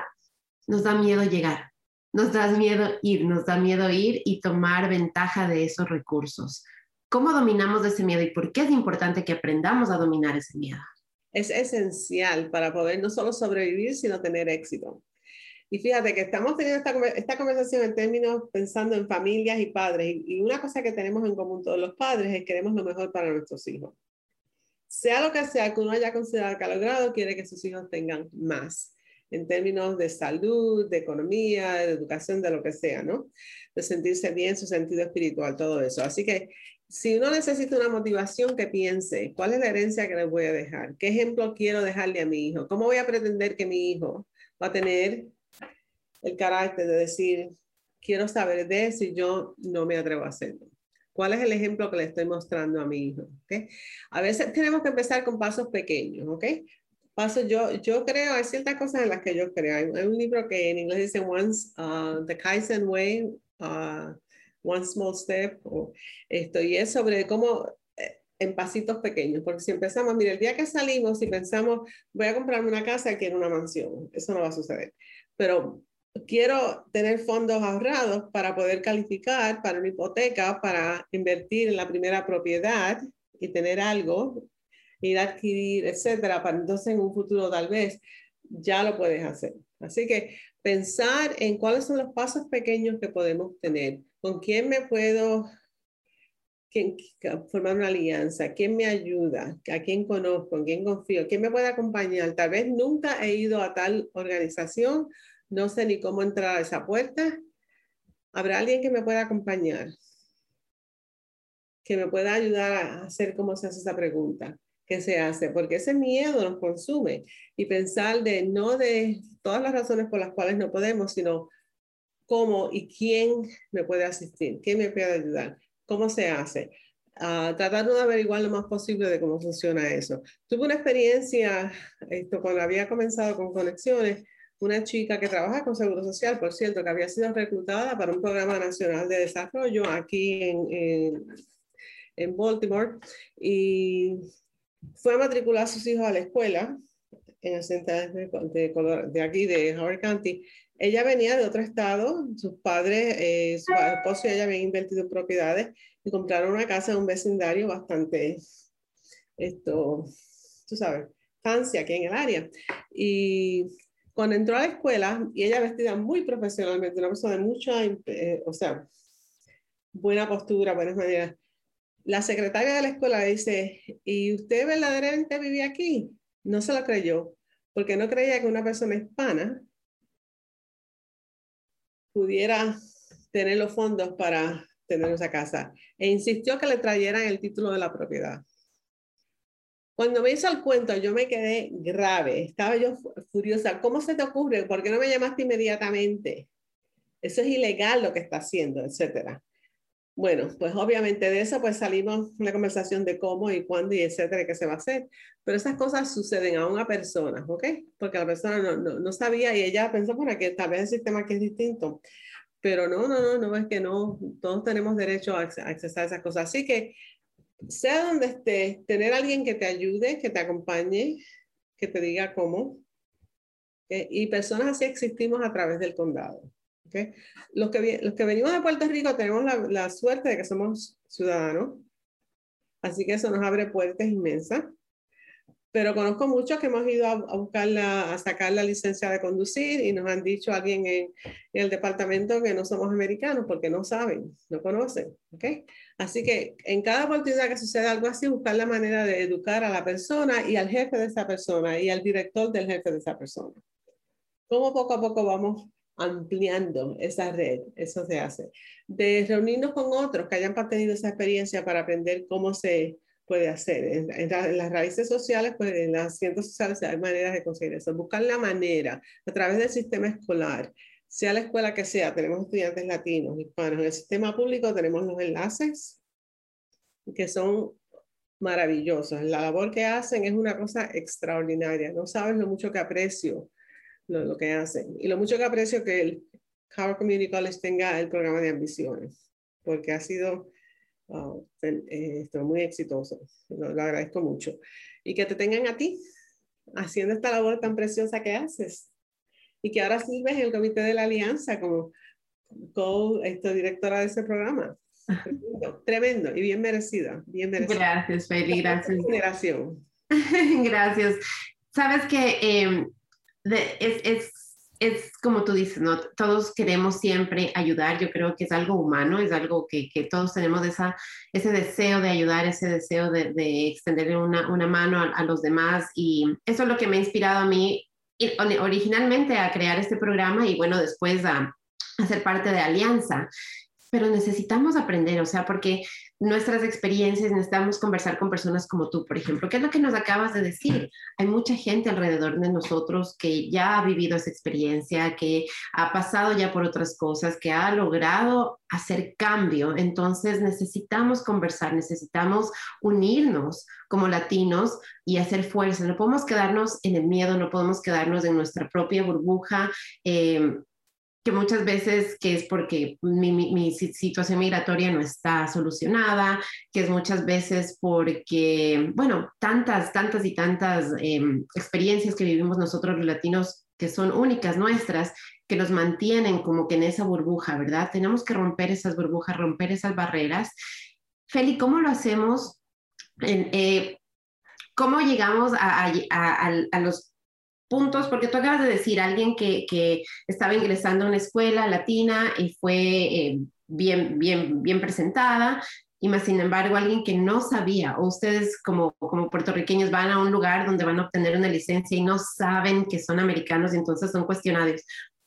nos da miedo llegar, nos da miedo ir, nos da miedo ir y tomar ventaja de esos recursos. ¿Cómo dominamos ese miedo y por qué es importante que aprendamos a dominar ese miedo? es esencial para poder no solo sobrevivir, sino tener éxito. Y fíjate que estamos teniendo esta, conversación en términos pensando en familias y padres. Y, una cosa que tenemos en común todos los padres es que queremos lo mejor para nuestros hijos. Sea lo que sea que uno haya considerado que ha logrado, quiere que sus hijos tengan más en términos de salud, de economía, de educación, de lo que sea, ¿no? De sentirse bien, su sentido espiritual, todo eso. Así que si uno necesita una motivación, que piense, ¿cuál es la herencia que le voy a dejar? ¿Qué ejemplo quiero dejarle a mi hijo? ¿Cómo voy a pretender que mi hijo va a tener el carácter de decir, quiero saber de si yo no me atrevo a hacerlo? ¿Cuál es el ejemplo que le estoy mostrando a mi hijo? ¿Okay? A veces tenemos que empezar con pasos pequeños, ¿ok? Pasos, yo, yo creo, hay ciertas cosas en las que yo creo. Hay, un libro que en inglés dice Once, uh, The Kaizen Way, uh, One Small Step, o esto, y es sobre cómo eh, en pasitos pequeños, porque si empezamos, mira, el día que salimos y pensamos, voy a comprarme una casa, quiero una mansión, eso no va a suceder, pero quiero tener fondos ahorrados para poder calificar para una hipoteca, para invertir en la primera propiedad y tener algo, ir a adquirir, etcétera, para entonces en un futuro tal vez ya lo puedes hacer. Así que pensar en cuáles son los pasos pequeños que podemos tener, con quién me puedo ¿Quién, formar una alianza, quién me ayuda, a quién conozco, en quién confío, quién me puede acompañar. Tal vez nunca he ido a tal organización, no sé ni cómo entrar a esa puerta. ¿Habrá alguien que me pueda acompañar? Que me pueda ayudar a hacer cómo se hace esa pregunta que se hace, porque ese miedo nos consume y pensar de no de todas las razones por las cuales no podemos, sino cómo y quién me puede asistir, quién me puede ayudar, cómo se hace. Uh, tratando de averiguar lo más posible de cómo funciona eso. Tuve una experiencia, esto, cuando había comenzado con Conexiones, una chica que trabaja con Seguro Social, por cierto, que había sido reclutada para un programa nacional de desarrollo aquí en, en, Baltimore y fue a matricular a sus hijos a la escuela en el centro de, de, aquí, de Howard County. Ella venía de otro estado, sus padres, eh, su esposo y ella habían invertido en propiedades y compraron una casa en un vecindario bastante, esto, tú sabes, fancy aquí en el área. Y cuando entró a la escuela, y ella vestida muy profesionalmente, una persona de mucha, eh, o sea, buena postura, buenas maneras, la secretaria de la escuela dice, ¿y usted verdaderamente vivía aquí? No se lo creyó, porque no creía que una persona hispana pudiera tener los fondos para tener esa casa. E insistió que le trajeran el título de la propiedad. Cuando me hizo el cuento, yo me quedé grave. Estaba yo furiosa. ¿Cómo se te ocurre? ¿Por qué no me llamaste inmediatamente? Eso es ilegal lo que está haciendo, etcétera. Bueno, pues obviamente de eso pues salimos una conversación de cómo y cuándo y etcétera, qué se va a hacer. Pero esas cosas suceden a una persona, ¿ok? Porque la persona no, no, no sabía y ella pensó, bueno, que tal vez el sistema aquí es distinto. Pero no, no, no, no, es que no, todos tenemos derecho a accesar a esas cosas. Así que, sea donde estés, tener alguien que te ayude, que te acompañe, que te diga cómo. Y personas así existimos a través del condado. Okay. Los, que, los que venimos de Puerto Rico tenemos la, la, suerte de que somos ciudadanos, así que eso nos abre puertas inmensas. Pero conozco muchos que hemos ido a, a buscar la, a sacar la licencia de conducir y nos han dicho alguien en, en, el departamento que no somos americanos porque no saben, no conocen. ¿okay? Así que en cada oportunidad que suceda algo así, buscar la manera de educar a la persona y al jefe de esa persona y al director del jefe de esa persona. ¿Cómo poco a poco vamos ampliando esa red, eso se hace. De reunirnos con otros que hayan tenido esa experiencia para aprender cómo se puede hacer. En, las raíces sociales, pues en las ciencias sociales hay maneras de conseguir eso. Buscar la manera a través del sistema escolar, sea la escuela que sea, tenemos estudiantes latinos, hispanos. En el sistema público tenemos los enlaces que son maravillosos. La labor que hacen es una cosa extraordinaria. No sabes lo mucho que aprecio lo, que hacen. Y lo mucho que aprecio que el Howard Community College tenga el programa de ambiciones, porque ha sido uh, esto, muy exitoso. Lo, lo, agradezco mucho. Y que te tengan a ti haciendo esta labor tan preciosa que haces. Y que ahora sirves en el comité de la alianza como co-directora de ese programa. Tremendo, tremendo, y bien merecida, bien merecida. Gracias, Feli, gracias. Generación. [laughs] gracias. Sabes que eh, es, es, es, como tú dices, ¿no? Todos queremos siempre ayudar, yo creo que es algo humano, es algo que, que todos tenemos esa, ese deseo de ayudar, ese deseo de, de extenderle una, una mano a, a, los demás y eso es lo que me ha inspirado a mí originalmente a crear este programa y bueno, después a, a ser parte de Alianza. Pero necesitamos aprender, o sea, porque nuestras experiencias, necesitamos conversar con personas como tú, por ejemplo. ¿Qué es lo que nos acabas de decir? Hay mucha gente alrededor de nosotros que ya ha vivido esa experiencia, que ha pasado ya por otras cosas, que ha logrado hacer cambio. Entonces necesitamos conversar, necesitamos unirnos como latinos y hacer fuerza. No podemos quedarnos en el miedo, no podemos quedarnos en nuestra propia burbuja. Eh, que muchas veces que es porque mi, mi, mi, situación migratoria no está solucionada, que es muchas veces porque, bueno, tantas, tantas y tantas eh, experiencias que vivimos nosotros los latinos que son únicas nuestras, que nos mantienen como que en esa burbuja, ¿verdad? Tenemos que romper esas burbujas, romper esas barreras. Feli, ¿cómo lo hacemos? En, eh, ¿Cómo llegamos a, a, a, a los puntos, porque tú acabas de decir, alguien que, que estaba ingresando a una escuela latina y fue eh, bien, bien, bien presentada, y más sin embargo alguien que no sabía, o ustedes como, como puertorriqueños van a un lugar donde van a obtener una licencia y no saben que son americanos y entonces son cuestionados.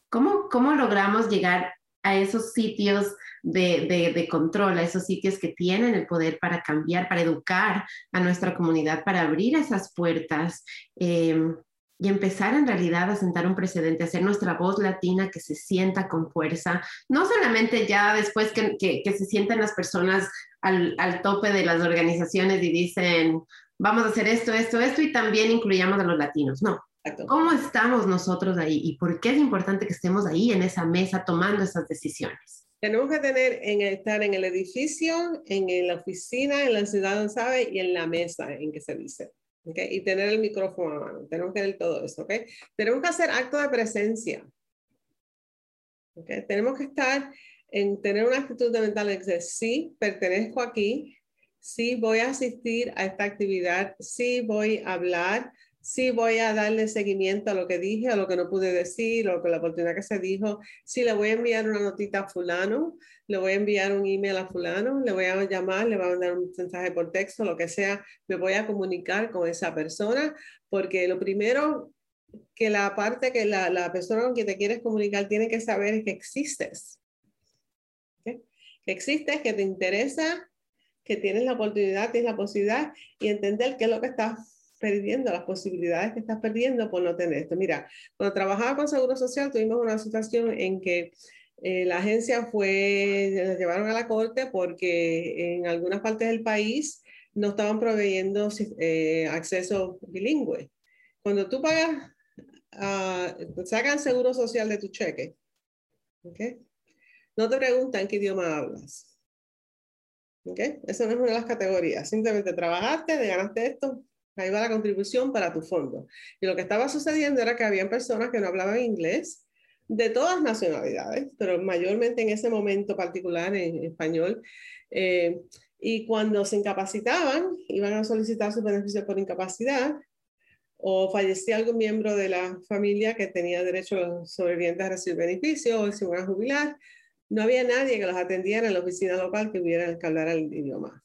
¿Cómo, cómo logramos llegar a esos sitios de, de, control, a esos sitios que tienen el poder para cambiar, para educar a nuestra comunidad, para abrir esas puertas? Eh, y empezar en realidad a sentar un precedente, hacer nuestra voz latina que se sienta con fuerza, no solamente ya después que, que, se sienten las personas al, al, tope de las organizaciones y dicen, vamos a hacer esto, esto, esto, y también incluyamos a los latinos, no. ¿Cómo estamos nosotros ahí y por qué es importante que estemos ahí en esa mesa tomando esas decisiones? Tenemos que tener en estar en el edificio, en la oficina, en la ciudad, ¿sabe? Y en la mesa en que se dice. Y tener el micrófono a mano. Tenemos que tener todo eso, ¿ok? Tenemos que hacer acto de presencia. ¿okay? Tenemos que estar en tener una actitud de mental de decir, sí, pertenezco aquí, sí voy a asistir a esta actividad, sí voy a hablar, sí voy a darle seguimiento a lo que dije, a lo que no pude decir, o la oportunidad que se dijo, sí le voy a enviar una notita a fulano, le voy a enviar un email a fulano, le voy a llamar, le voy a mandar un mensaje por texto, lo que sea, me voy a comunicar con esa persona, porque lo primero que la parte que la, la persona con quien te quieres comunicar tiene que saber es que existes. Que existes, que te interesa, que tienes la oportunidad, tienes la posibilidad y entender qué es lo que estás perdiendo, las posibilidades que estás perdiendo por no tener esto. Mira, cuando trabajaba con Seguro Social tuvimos una situación en que eh, la agencia fue, la llevaron a la corte porque en algunas partes del país no estaban proveyendo eh, acceso bilingüe. Cuando tú pagas, uh, sacan seguro social de tu cheque, ¿okay? no te preguntan qué idioma hablas. ¿Okay? Esa no es una de las categorías. Simplemente trabajaste, ganaste esto, Ahí va la contribución para tu fondo. Y lo que estaba sucediendo era que habían personas que no hablaban inglés de todas nacionalidades, pero mayormente en ese momento particular en español. Eh, y cuando se incapacitaban, iban a solicitar su beneficio por incapacidad o fallecía algún miembro de la familia que tenía derecho a los sobrevivientes a recibir beneficio o se iban a jubilar, no había nadie que los atendiera en la oficina local que hubiera que hablar el idioma.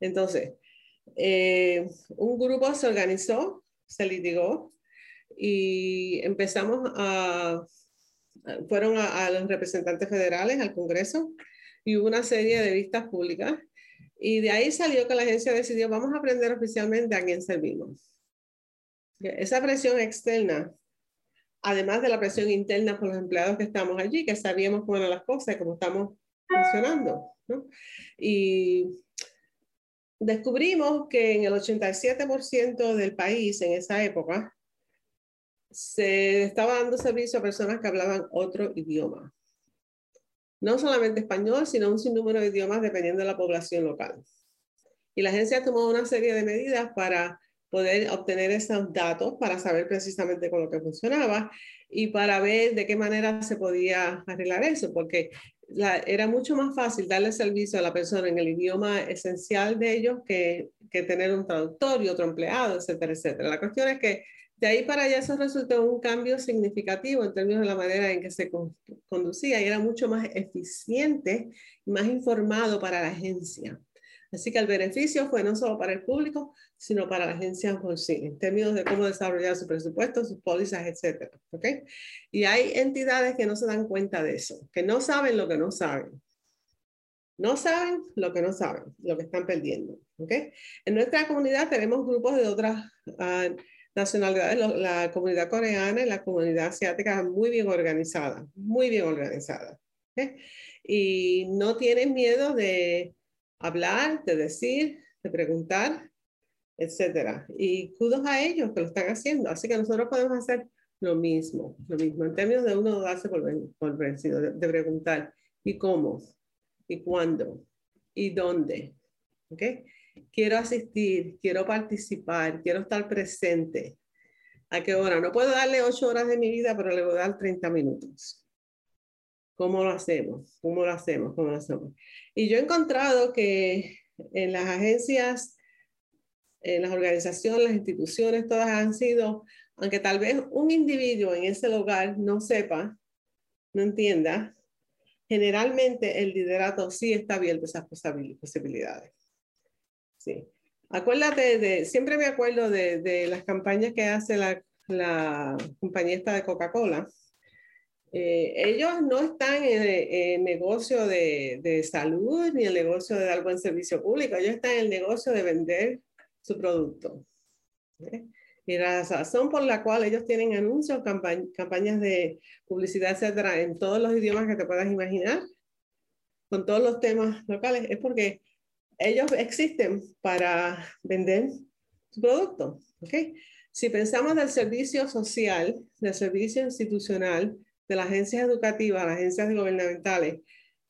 Entonces, eh, un grupo se organizó, se litigó y empezamos a, fueron a, los representantes federales, al Congreso, y hubo una serie de vistas públicas. Y de ahí salió que la agencia decidió, vamos a aprender oficialmente a quién servimos. Esa presión externa, además de la presión interna por los empleados que estamos allí, que sabíamos cómo eran las cosas y cómo estamos funcionando. ¿no? Y descubrimos que en el 87% del país en esa época se estaba dando servicio a personas que hablaban otro idioma. No solamente español, sino un sinnúmero de idiomas dependiendo de la población local. Y la agencia tomó una serie de medidas para poder obtener esos datos, para saber precisamente con lo que funcionaba y para ver de qué manera se podía arreglar eso, porque era mucho más fácil darle servicio a la persona en el idioma esencial de ellos que, que, tener un traductor y otro empleado, etcétera, etcétera. La cuestión es que de ahí para allá eso resultó un cambio significativo en términos de la manera en que se conducía y era mucho más eficiente y más informado para la agencia. Así que el beneficio fue no solo para el público, sino para la agencia por sí, en términos de cómo desarrollar su presupuesto, sus pólizas, etc. ¿okay? Y hay entidades que no se dan cuenta de eso, que no saben lo que no saben. No saben lo que no saben, lo que están perdiendo. ¿okay? En nuestra comunidad tenemos grupos de otras uh, nacionalidades, la comunidad coreana y la comunidad asiática muy bien organizada, muy bien organizada. ¿okay? Y no tienen miedo de hablar, de decir, de preguntar, etcétera. Y kudos a ellos que lo están haciendo. Así que nosotros podemos hacer lo mismo, lo mismo, en términos de uno darse por, por vencido, de, preguntar, ¿y cómo? ¿Y cuándo? ¿Y dónde? Quiero asistir, quiero participar, quiero estar presente. ¿A qué hora? No puedo darle ocho horas de mi vida, pero le voy a dar 30 minutos. ¿Cómo lo hacemos? ¿Cómo lo hacemos? ¿Cómo lo hacemos? Y yo he encontrado que en las agencias, en las organizaciones, las instituciones, todas han sido, aunque tal vez un individuo en ese lugar no sepa, no entienda, generalmente el liderato sí está abierto a esas posibilidades. Sí. Acuérdate de, siempre me acuerdo de, de las campañas que hace la, la compañía esta de Coca-Cola. Eh, ellos no están en el negocio de, de, salud ni el negocio de dar buen servicio público, ellos están en el negocio de vender su producto. Y la razón por la cual ellos tienen anuncios, campañas de publicidad, etcétera, en todos los idiomas que te puedas imaginar, con todos los temas locales, es porque ellos existen para vender su producto. ¿okay? Si pensamos del servicio social, del servicio institucional, de las agencias educativas, las agencias gubernamentales,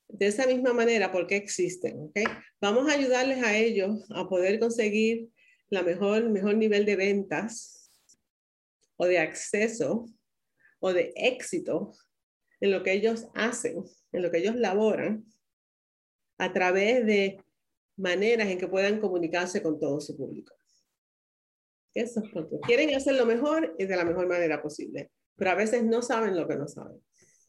de esa misma manera, ¿por qué existen? ¿okay? Vamos a ayudarles a ellos a poder conseguir la mejor, mejor nivel de ventas o de acceso o de éxito en lo que ellos hacen, en lo que ellos laboran, a través de maneras en que puedan comunicarse con todo su público. Eso es porque quieren hacer lo mejor y de la mejor manera posible, pero a veces no saben lo que no saben.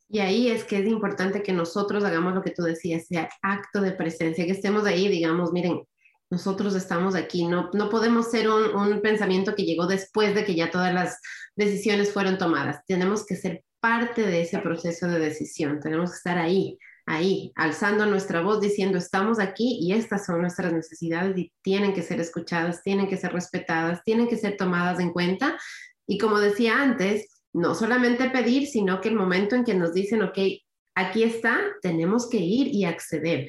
Y ahí es que es importante que nosotros hagamos lo que tú decías, sea acto de presencia, que estemos ahí, digamos, miren, nosotros estamos aquí, no, no podemos ser un, un, pensamiento que llegó después de que ya todas las decisiones fueron tomadas. Tenemos que ser parte de ese proceso de decisión, tenemos que estar ahí, ahí, alzando nuestra voz, diciendo, estamos aquí y estas son nuestras necesidades y tienen que ser escuchadas, tienen que ser respetadas, tienen que ser tomadas en cuenta. Y como decía antes, no solamente pedir, sino que el momento en que nos dicen, ok, aquí está, tenemos que ir y acceder.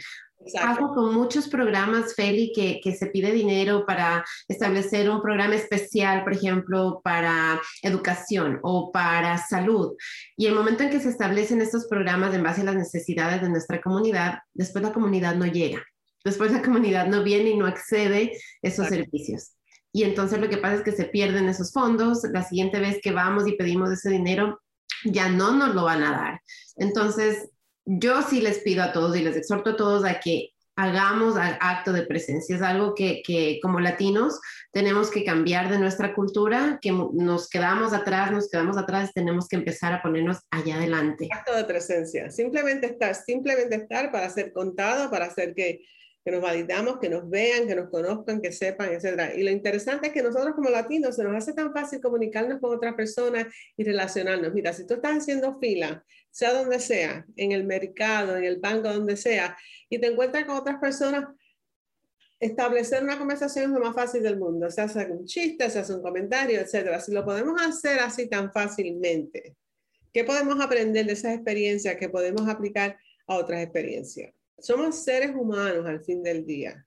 Hago con muchos programas, Feli, que, que, se pide dinero para establecer un programa especial, por ejemplo, para educación o para salud. Y el momento en que se establecen estos programas en base a las necesidades de nuestra comunidad, después la comunidad no llega. Después la comunidad no viene y no accede a esos servicios. Y entonces lo que pasa es que se pierden esos fondos. La siguiente vez que vamos y pedimos ese dinero, ya no nos lo van a dar. Entonces, yo sí les pido a todos y les exhorto a todos a que hagamos acto de presencia. Es algo que, que, como latinos tenemos que cambiar de nuestra cultura, que nos quedamos atrás, nos quedamos atrás, tenemos que empezar a ponernos allá adelante. Acto de presencia, simplemente estar, simplemente estar para ser contado, para hacer que, que nos validamos, que nos vean, que nos conozcan, que sepan, etc. Y lo interesante es que nosotros como latinos se nos hace tan fácil comunicarnos con otras personas y relacionarnos. Mira, si tú estás haciendo fila sea donde sea, en el mercado, en el banco, donde sea, y te encuentras con otras personas, establecer una conversación es lo más fácil del mundo. Se hace un chiste, se hace un comentario, etc. Si lo podemos hacer así tan fácilmente, ¿qué podemos aprender de esas experiencias que podemos aplicar a otras experiencias? Somos seres humanos al fin del día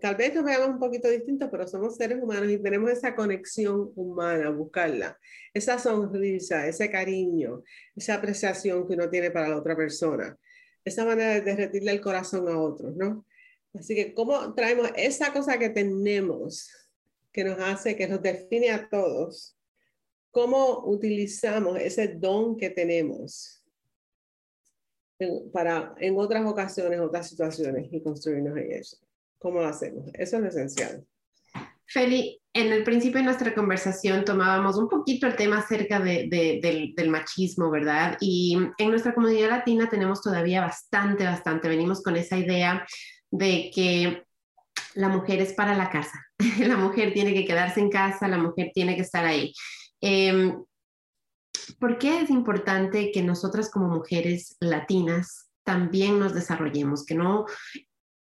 tal vez nos veamos un poquito distintos, pero somos seres humanos y tenemos esa conexión humana, buscarla, esa sonrisa, ese cariño, esa apreciación que uno tiene para la otra persona, esa manera de derretirle el corazón a otros, ¿no? Así que, ¿cómo traemos esa cosa que tenemos, que nos hace, que nos define a todos? ¿Cómo utilizamos ese don que tenemos para en otras ocasiones, otras situaciones y construirnos en eso? cómo lo hacemos. Eso es esencial. Feli, en el principio de nuestra conversación tomábamos un poquito el tema acerca de, del, del, machismo, ¿verdad? Y en nuestra comunidad latina tenemos todavía bastante, bastante, venimos con esa idea de que la mujer es para la casa, [laughs] la mujer tiene que quedarse en casa, la mujer tiene que estar ahí. Eh, ¿Por qué es importante que nosotras como mujeres latinas también nos desarrollemos, que no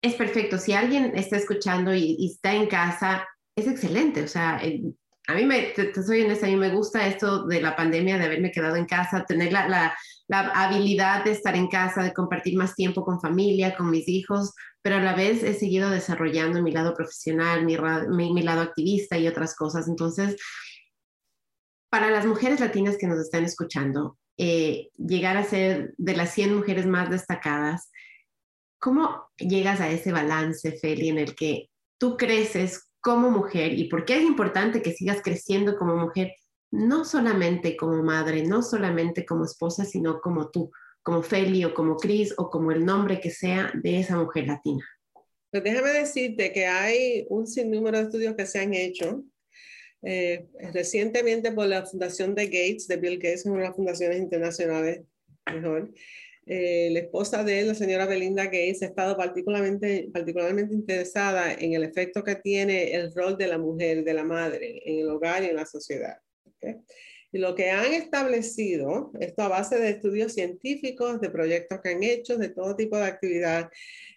es perfecto. Si alguien está escuchando y, está en casa, es excelente. O sea, eh, a mí me, te, honesta, a mí me gusta esto de la pandemia, de haberme quedado en casa, tener la, habilidad de estar en casa, de compartir más tiempo con familia, con mis hijos, pero a la vez he seguido desarrollando mi lado profesional, mi lado activista y otras cosas. Entonces, para las mujeres latinas que nos están escuchando, eh, llegar a ser de las 100 mujeres más destacadas, ¿Cómo llegas a ese balance, Feli, en el que tú creces como mujer y por qué es importante que sigas creciendo como mujer, no solamente como madre, no solamente como esposa, sino como tú, como Feli o como Cris o como el nombre que sea de esa mujer latina? Pues déjame decirte que hay un sinnúmero de estudios que se han hecho eh, recientemente por la Fundación de Gates, de Bill Gates, una de las fundaciones internacionales mejor, eh, la esposa de la señora Belinda Gates, ha estado particularmente, particularmente interesada en el efecto que tiene el rol de la mujer, de la madre, en el hogar y en la sociedad. Y lo que han establecido, esto a base de estudios científicos, de proyectos que han hecho, de todo tipo de actividad,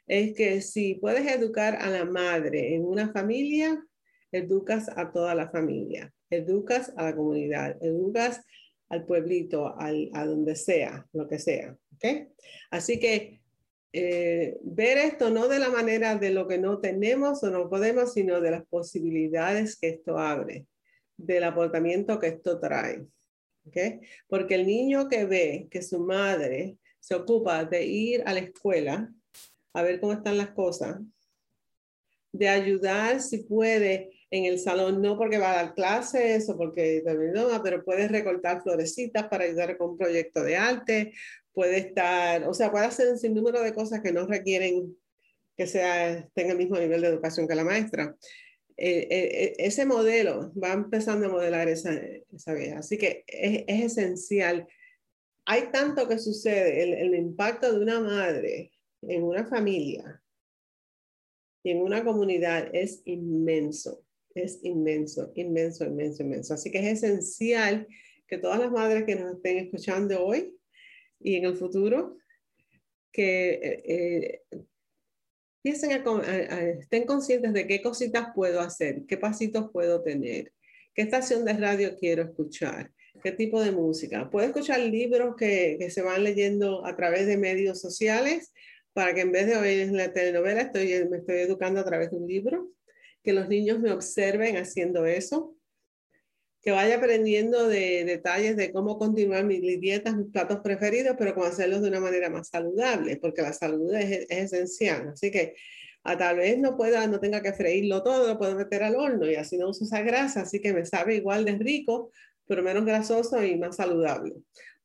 es que si puedes educar a la madre en una familia, educas a toda la familia, educas a la comunidad, educas al pueblito, a donde sea, lo que sea. ¿okay? Así que eh, ver esto no de la manera de lo que no tenemos o no podemos, sino de las posibilidades que esto abre, del aportamiento que esto trae. ¿okay? Porque el niño que ve que su madre se ocupa de ir a la escuela a ver cómo están las cosas, de ayudar si puede en el salón, no porque va a dar clases o porque no, pero puede recortar florecitas para ayudar con un proyecto de arte, puede estar, o sea, puede hacer un sinnúmero de cosas que no requieren que sea, tenga el mismo nivel de educación que la maestra. Eh, eh, eh, ese modelo va empezando a modelar esa, esa. Así que es, es, esencial. Hay tanto que sucede, el, el impacto de una madre en una familia y en una comunidad es inmenso es inmenso, inmenso, inmenso, inmenso. Así que es esencial que todas las madres que nos estén escuchando hoy y en el futuro, que eh, eh, estén conscientes de qué cositas puedo hacer, qué pasitos puedo tener, qué estación de radio quiero escuchar, qué tipo de música. Puedo escuchar libros que, que se van leyendo a través de medios sociales para que en vez de oír la telenovela estoy, me estoy educando a través de un libro que los niños me observen haciendo eso, que vaya aprendiendo de detalles de cómo continuar mis dietas, mis platos preferidos, pero cómo hacerlos de una manera más saludable, porque la salud es, esencial. Así que a tal vez no pueda, no tenga que freírlo todo, lo puedo meter al horno y así no uso esa grasa, así que me sabe igual de rico, pero menos grasoso y más saludable.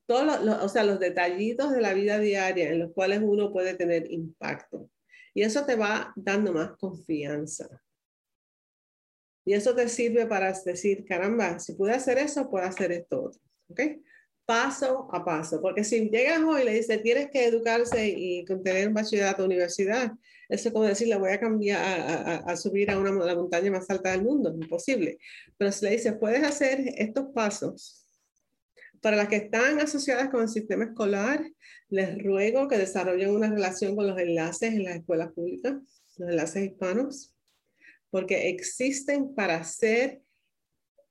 Todos o sea, los detallitos de la vida diaria en los cuales uno puede tener impacto. Y eso te va dando más confianza. Y eso te sirve para decir, caramba, si pude hacer eso, puedo hacer esto otro. Paso a paso. Porque si llegas hoy y le dices, tienes que educarse y tener un bachillerato universidad, eso es como decir, le voy a cambiar, a, a, subir a una la montaña más alta del mundo, es imposible. Pero si le dices, puedes hacer estos pasos, para las que están asociadas con el sistema escolar, les ruego que desarrollen una relación con los enlaces en las escuelas públicas, los enlaces hispanos, porque existen para hacer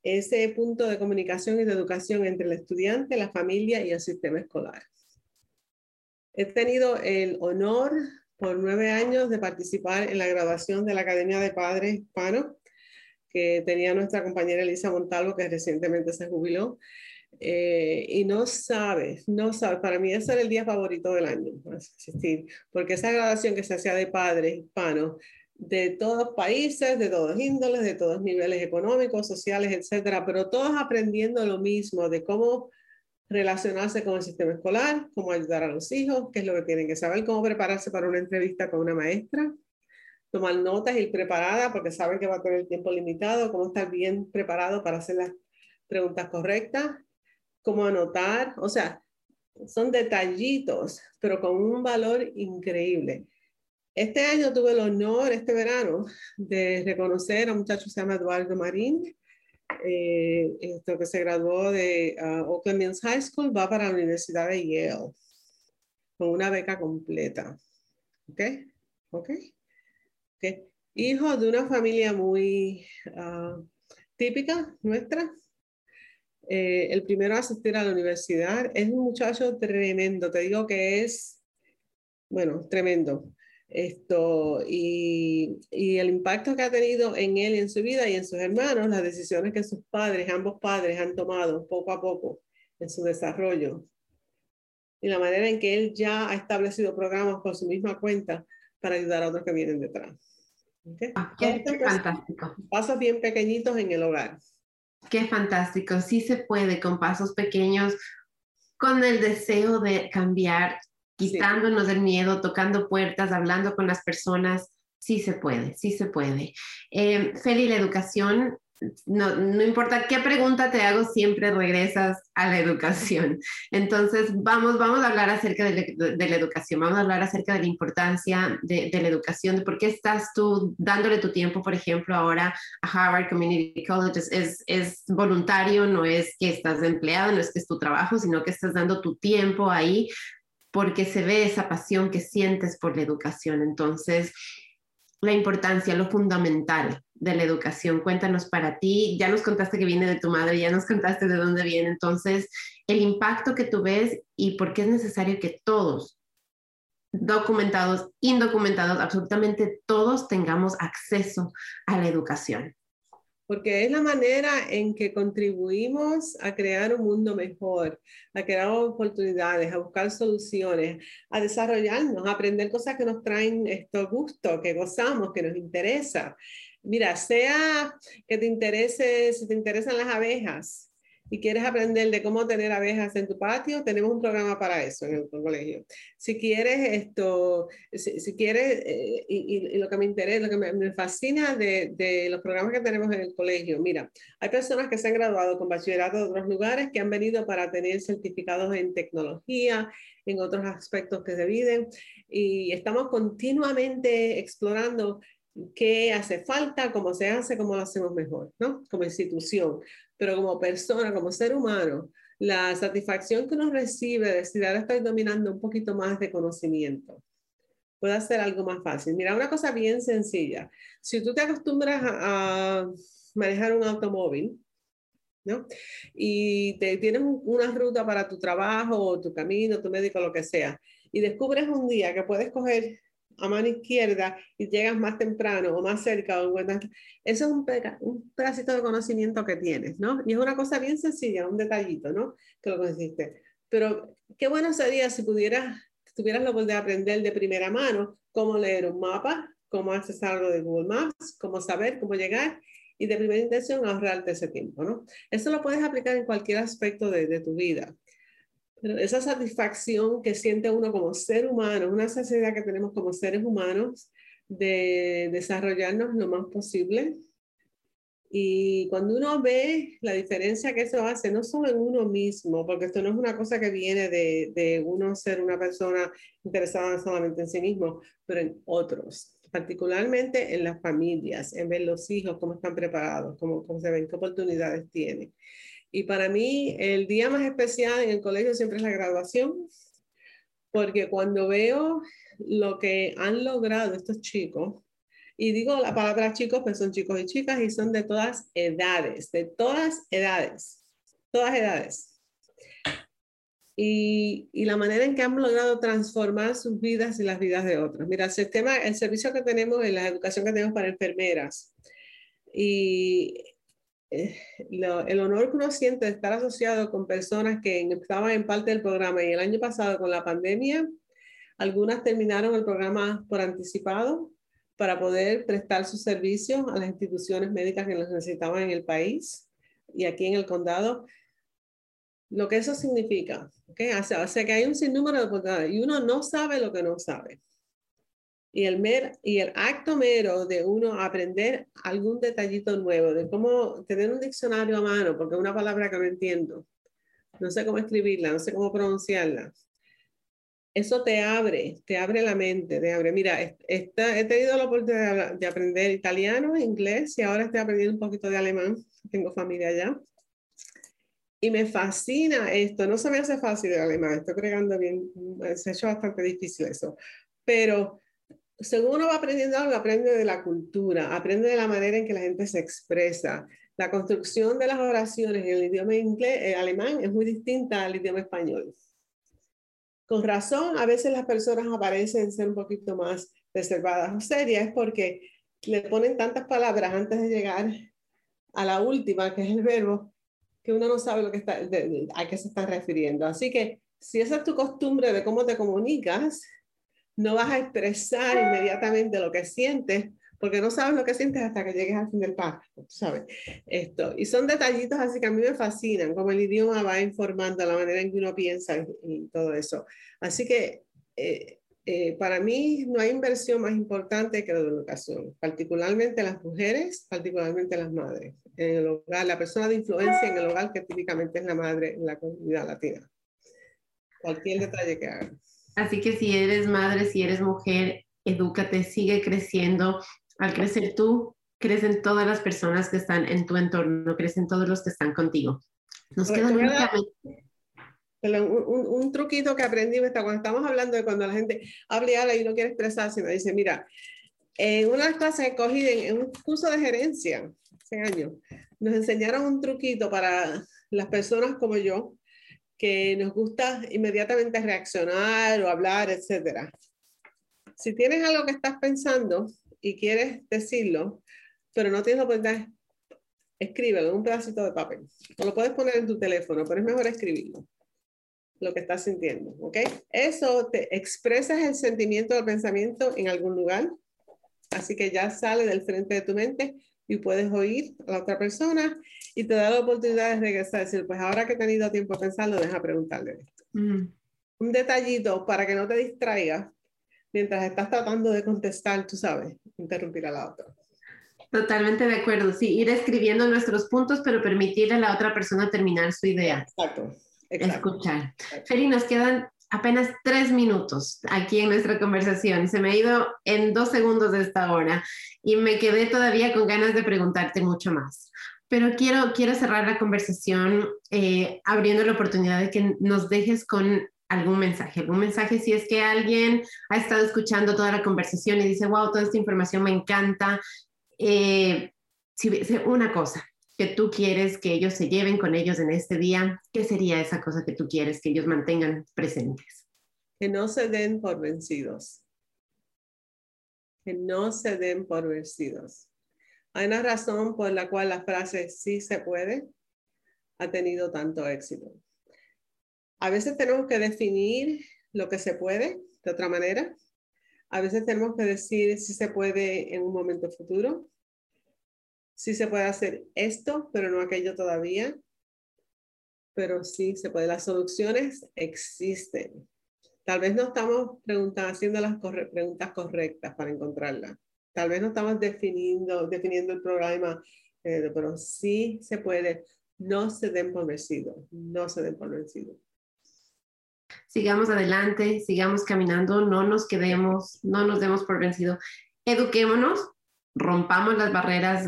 ese punto de comunicación y de educación entre el estudiante, la familia y el sistema escolar. He tenido el honor por nueve años de participar en la graduación de la Academia de Padres Hispanos, que tenía nuestra compañera Elisa Montalvo, que recientemente se jubiló. Eh, y no sabes, no sabes, para mí ese era el día favorito del año, asistir, porque esa graduación que se hacía de padres hispanos de todos países, de todos índoles, de todos niveles económicos, sociales, etcétera, pero todos aprendiendo lo mismo de cómo relacionarse con el sistema escolar, cómo ayudar a los hijos, qué es lo que tienen que saber, cómo prepararse para una entrevista con una maestra, tomar notas y ir preparada porque saben que va a tener tiempo limitado, cómo estar bien preparado para hacer las preguntas correctas, cómo anotar, o sea, son detallitos, pero con un valor increíble. Este año tuve el honor, este verano, de reconocer a un muchacho que se llama Eduardo Marín, eh, esto que se graduó de uh, Oakland Mills High School, va para la Universidad de Yale, con una beca completa. ¿Ok? ¿Ok? okay. Hijo de una familia muy uh, típica nuestra. Eh, el primero a asistir a la universidad. Es un muchacho tremendo, te digo que es, bueno, tremendo. Esto, y, y, el impacto que ha tenido en él y en su vida y en sus hermanos, las decisiones que sus padres, ambos padres, han tomado poco a poco en su desarrollo. Y la manera en que él ya ha establecido programas por su misma cuenta para ayudar a otros que vienen detrás. Ah, qué, fantástico. Pasos bien pequeñitos en el hogar. Qué fantástico. Sí se puede con pasos pequeños, con el deseo de cambiar quitándonos el miedo, tocando puertas, hablando con las personas, sí se puede, sí se puede. Eh, Feli, la educación no, no, importa qué pregunta te hago, siempre regresas a la educación. Entonces, vamos, vamos a hablar acerca de, la educación, vamos a hablar acerca de la importancia de, la educación, de por qué estás tú dándole tu tiempo, por ejemplo, ahora a Harvard Community College. Es, es voluntario, no es que estás empleado, no es que es tu trabajo, sino que estás dando tu tiempo ahí porque se ve esa pasión que sientes por la educación. Entonces, la importancia, lo fundamental de la educación. Cuéntanos para ti, ya nos contaste que viene de tu madre, ya nos contaste de dónde viene, entonces el impacto que tú ves y por qué es necesario que todos, documentados, indocumentados, absolutamente todos tengamos acceso a la educación porque es la manera en que contribuimos a crear un mundo mejor, a crear oportunidades, a buscar soluciones, a desarrollarnos, a aprender cosas que nos traen esto gusto, que gozamos, que nos interesa. Mira, sea que te interese, si te interesan las abejas, y quieres aprender de cómo tener abejas en tu patio, tenemos un programa para eso en el colegio. Si quieres esto, si, quieres, eh, y, lo que me interesa, lo que me, fascina de, de, los programas que tenemos en el colegio, mira, hay personas que se han graduado con bachillerato de otros lugares que han venido para tener certificados en tecnología, en otros aspectos que se viven, y estamos continuamente explorando qué hace falta, cómo se hace, cómo lo hacemos mejor, ¿no? Como institución pero como persona, como ser humano, la satisfacción que uno recibe de decir, ahora estoy dominando un poquito más de conocimiento, puede hacer algo más fácil. Mira, una cosa bien sencilla. Si tú te acostumbras a, manejar un automóvil, ¿no? Y te, tienes una ruta para tu trabajo o tu camino, tu médico, lo que sea, y descubres un día que puedes coger a mano izquierda y llegas más temprano o más cerca, o eso es un, un pedacito de conocimiento que tienes, ¿no? Y es una cosa bien sencilla, un detallito, ¿no? Que lo consiste. Pero qué bueno sería si pudieras, tuvieras oportunidad de aprender de primera mano cómo leer un mapa, cómo accesar algo de Google Maps, cómo saber, cómo llegar y de primera intención ahorrarte ese tiempo, ¿no? Eso lo puedes aplicar en cualquier aspecto de, de tu vida. Esa satisfacción que siente uno como ser humano, una sociedad que tenemos como seres humanos, de desarrollarnos lo más posible. Y cuando uno ve la diferencia que eso hace, no solo en uno mismo, porque esto no es una cosa que viene de, de uno ser una persona interesada solamente en sí mismo, pero en otros, particularmente en las familias, en ver los hijos, cómo están preparados, cómo, cómo se ven, qué oportunidades tienen. Y para mí el día más especial en el colegio siempre es la graduación, porque cuando veo lo que han logrado estos chicos, y digo la palabra chicos, pues son chicos y chicas y son de todas edades, de todas edades, todas edades. Y, y, la manera en que han logrado transformar sus vidas y las vidas de otros. Mira, el sistema, el servicio que tenemos en la educación que tenemos para enfermeras y eh, el honor que uno siente de estar asociado con personas que estaban en parte del programa y el año pasado con la pandemia, algunas terminaron el programa por anticipado para poder prestar sus servicios a las instituciones médicas que los necesitaban en el país y aquí en el condado. Lo que eso significa, ¿okay? o, sea, que hay un sinnúmero de oportunidades y uno no sabe lo que no sabe y el, mer, y el acto mero de uno aprender algún detallito nuevo, de cómo tener un diccionario a mano, porque es una palabra que no entiendo, no sé cómo escribirla, no sé cómo pronunciarla. Eso te abre, te abre la mente, te abre. Mira, he tenido la oportunidad de aprender italiano, inglés y ahora estoy aprendiendo un poquito de alemán. Tengo familia allá. Y me fascina esto. No se me hace fácil el alemán, estoy creando bien, se ha hecho bastante difícil eso. Pero según uno va aprendiendo algo, aprende de la cultura, aprende de la manera en que la gente se expresa. La construcción de las oraciones en el idioma inglés, eh, alemán es muy distinta al idioma español. Con razón, a veces las personas aparecen ser un poquito más reservadas o serias, porque le ponen tantas palabras antes de llegar a la última, que es el verbo, que uno no sabe lo que está, a qué se está refiriendo. Así que si esa es tu costumbre de cómo te comunicas, no vas a expresar inmediatamente lo que sientes, porque no sabes lo que sientes hasta que llegues al fin del párrafo, ¿sabes? Esto. Y son detallitos así que a mí me fascinan, como el idioma va informando la manera en que uno piensa y, todo eso. Así que eh, eh, para mí no hay inversión más importante que la educación, particularmente las mujeres, particularmente las madres. En el hogar, la persona de influencia en el hogar que típicamente es la madre en la comunidad latina. Cualquier detalle que haga. Así que si eres madre, si eres mujer, edúcate, sigue creciendo. Al crecer tú, crecen todas las personas que están en tu entorno, crecen todos los que están contigo. Nos queda un, un, truquito que aprendí cuando estamos hablando de cuando la gente habla y habla y no quiere expresarse, me dice, mira, en una de las clases que cogí en, un curso de gerencia hace años, nos enseñaron un truquito para las personas como yo, que nos gusta inmediatamente reaccionar o hablar, etc. Si tienes algo que estás pensando y quieres decirlo, pero no tienes la oportunidad, escríbelo en un pedacito de papel. O lo puedes poner en tu teléfono, pero es mejor escribirlo lo que estás sintiendo, ¿ok? Eso te expresas el sentimiento del pensamiento en algún lugar, así que ya sale del frente de tu mente y puedes oír a la otra persona y te da la oportunidad de regresar decir, pues ahora que he tenido tiempo a pensarlo, deja preguntarle esto. Mm. Un detallito para que no te distraigas mientras estás tratando de contestar, tú sabes, interrumpir a la otra. Totalmente de acuerdo, sí, ir escribiendo nuestros puntos, pero permitirle a la otra persona terminar su idea. Exacto escuchar. Feli, nos quedan apenas tres minutos aquí en nuestra conversación. Se me ha ido en dos segundos de esta hora y me quedé todavía con ganas de preguntarte mucho más. Pero quiero, quiero cerrar la conversación eh, abriendo la oportunidad de que nos dejes con algún mensaje, algún mensaje si es que alguien ha estado escuchando toda la conversación y dice, wow, toda esta información me encanta. Eh, si, una cosa, que tú quieres que ellos se lleven con ellos en este día? ¿Qué sería esa cosa que tú quieres que ellos mantengan presentes? Que no se den por vencidos. Que no se den por vencidos. Hay una razón por la cual la frase sí se puede ha tenido tanto éxito. A veces tenemos que definir lo que se puede de otra manera. A veces tenemos que decir si se puede en un momento futuro sí se puede hacer esto, pero no aquello todavía. Pero sí se puede. Las soluciones existen. Tal vez no estamos haciendo las preguntas correctas para encontrarlas. Tal vez no estamos definiendo, el programa, eh, pero sí se puede. No se den por vencido. No se den por vencido. Sigamos adelante, sigamos caminando, no nos quedemos, no nos demos por vencido. Eduquémonos, rompamos las barreras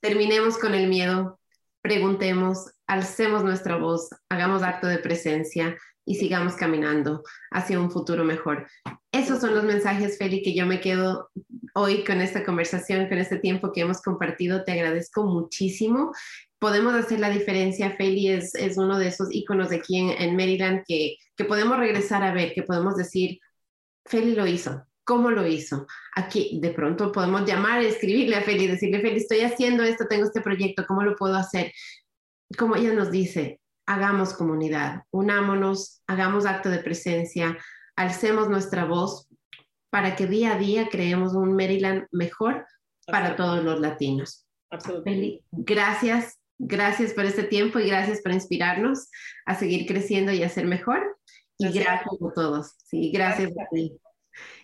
terminemos con el miedo, preguntemos, alcemos nuestra voz, hagamos acto de presencia y sigamos caminando hacia un futuro mejor. Esos son los mensajes, Feli, que yo me quedo hoy con esta conversación, con este tiempo que hemos compartido. Te agradezco muchísimo. Podemos hacer la diferencia. Feli es, uno de esos íconos de aquí en, en Maryland que, que podemos regresar a ver, que podemos decir, Feli lo hizo, ¿Cómo lo hizo? Aquí de pronto podemos llamar, escribirle a Feli, decirle, Feli, estoy haciendo esto, tengo este proyecto, ¿cómo lo puedo hacer? Como ella nos dice, hagamos comunidad, unámonos, hagamos acto de presencia, alcemos nuestra voz para que día a día creemos un Maryland mejor para todos los latinos. Feli, gracias, gracias por este tiempo y gracias por inspirarnos a seguir creciendo y a ser mejor. Y gracias, a todos. Sí, gracias, gracias. a ti.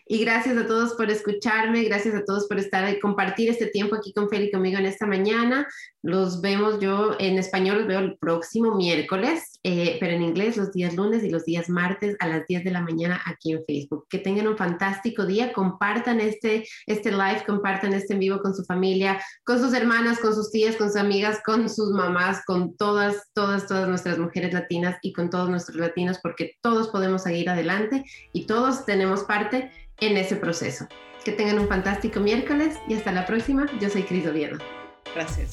Y gracias a todos por escucharme, gracias a todos por estar y compartir este tiempo aquí con Feli conmigo en esta mañana. Los vemos yo en español, los veo el próximo miércoles, eh, pero en inglés los días lunes y los días martes a las 10 de la mañana aquí en Facebook. Que tengan un fantástico día, compartan este, este live, compartan este en vivo con su familia, con sus hermanas, con sus tías, con sus amigas, con sus mamás, con todas, todas, todas nuestras mujeres latinas y con todos nuestros latinos, porque todos podemos seguir adelante y todos tenemos parte en ese proceso. Que tengan un fantástico miércoles y hasta la próxima. Yo soy Cris Oviedo. Gracias.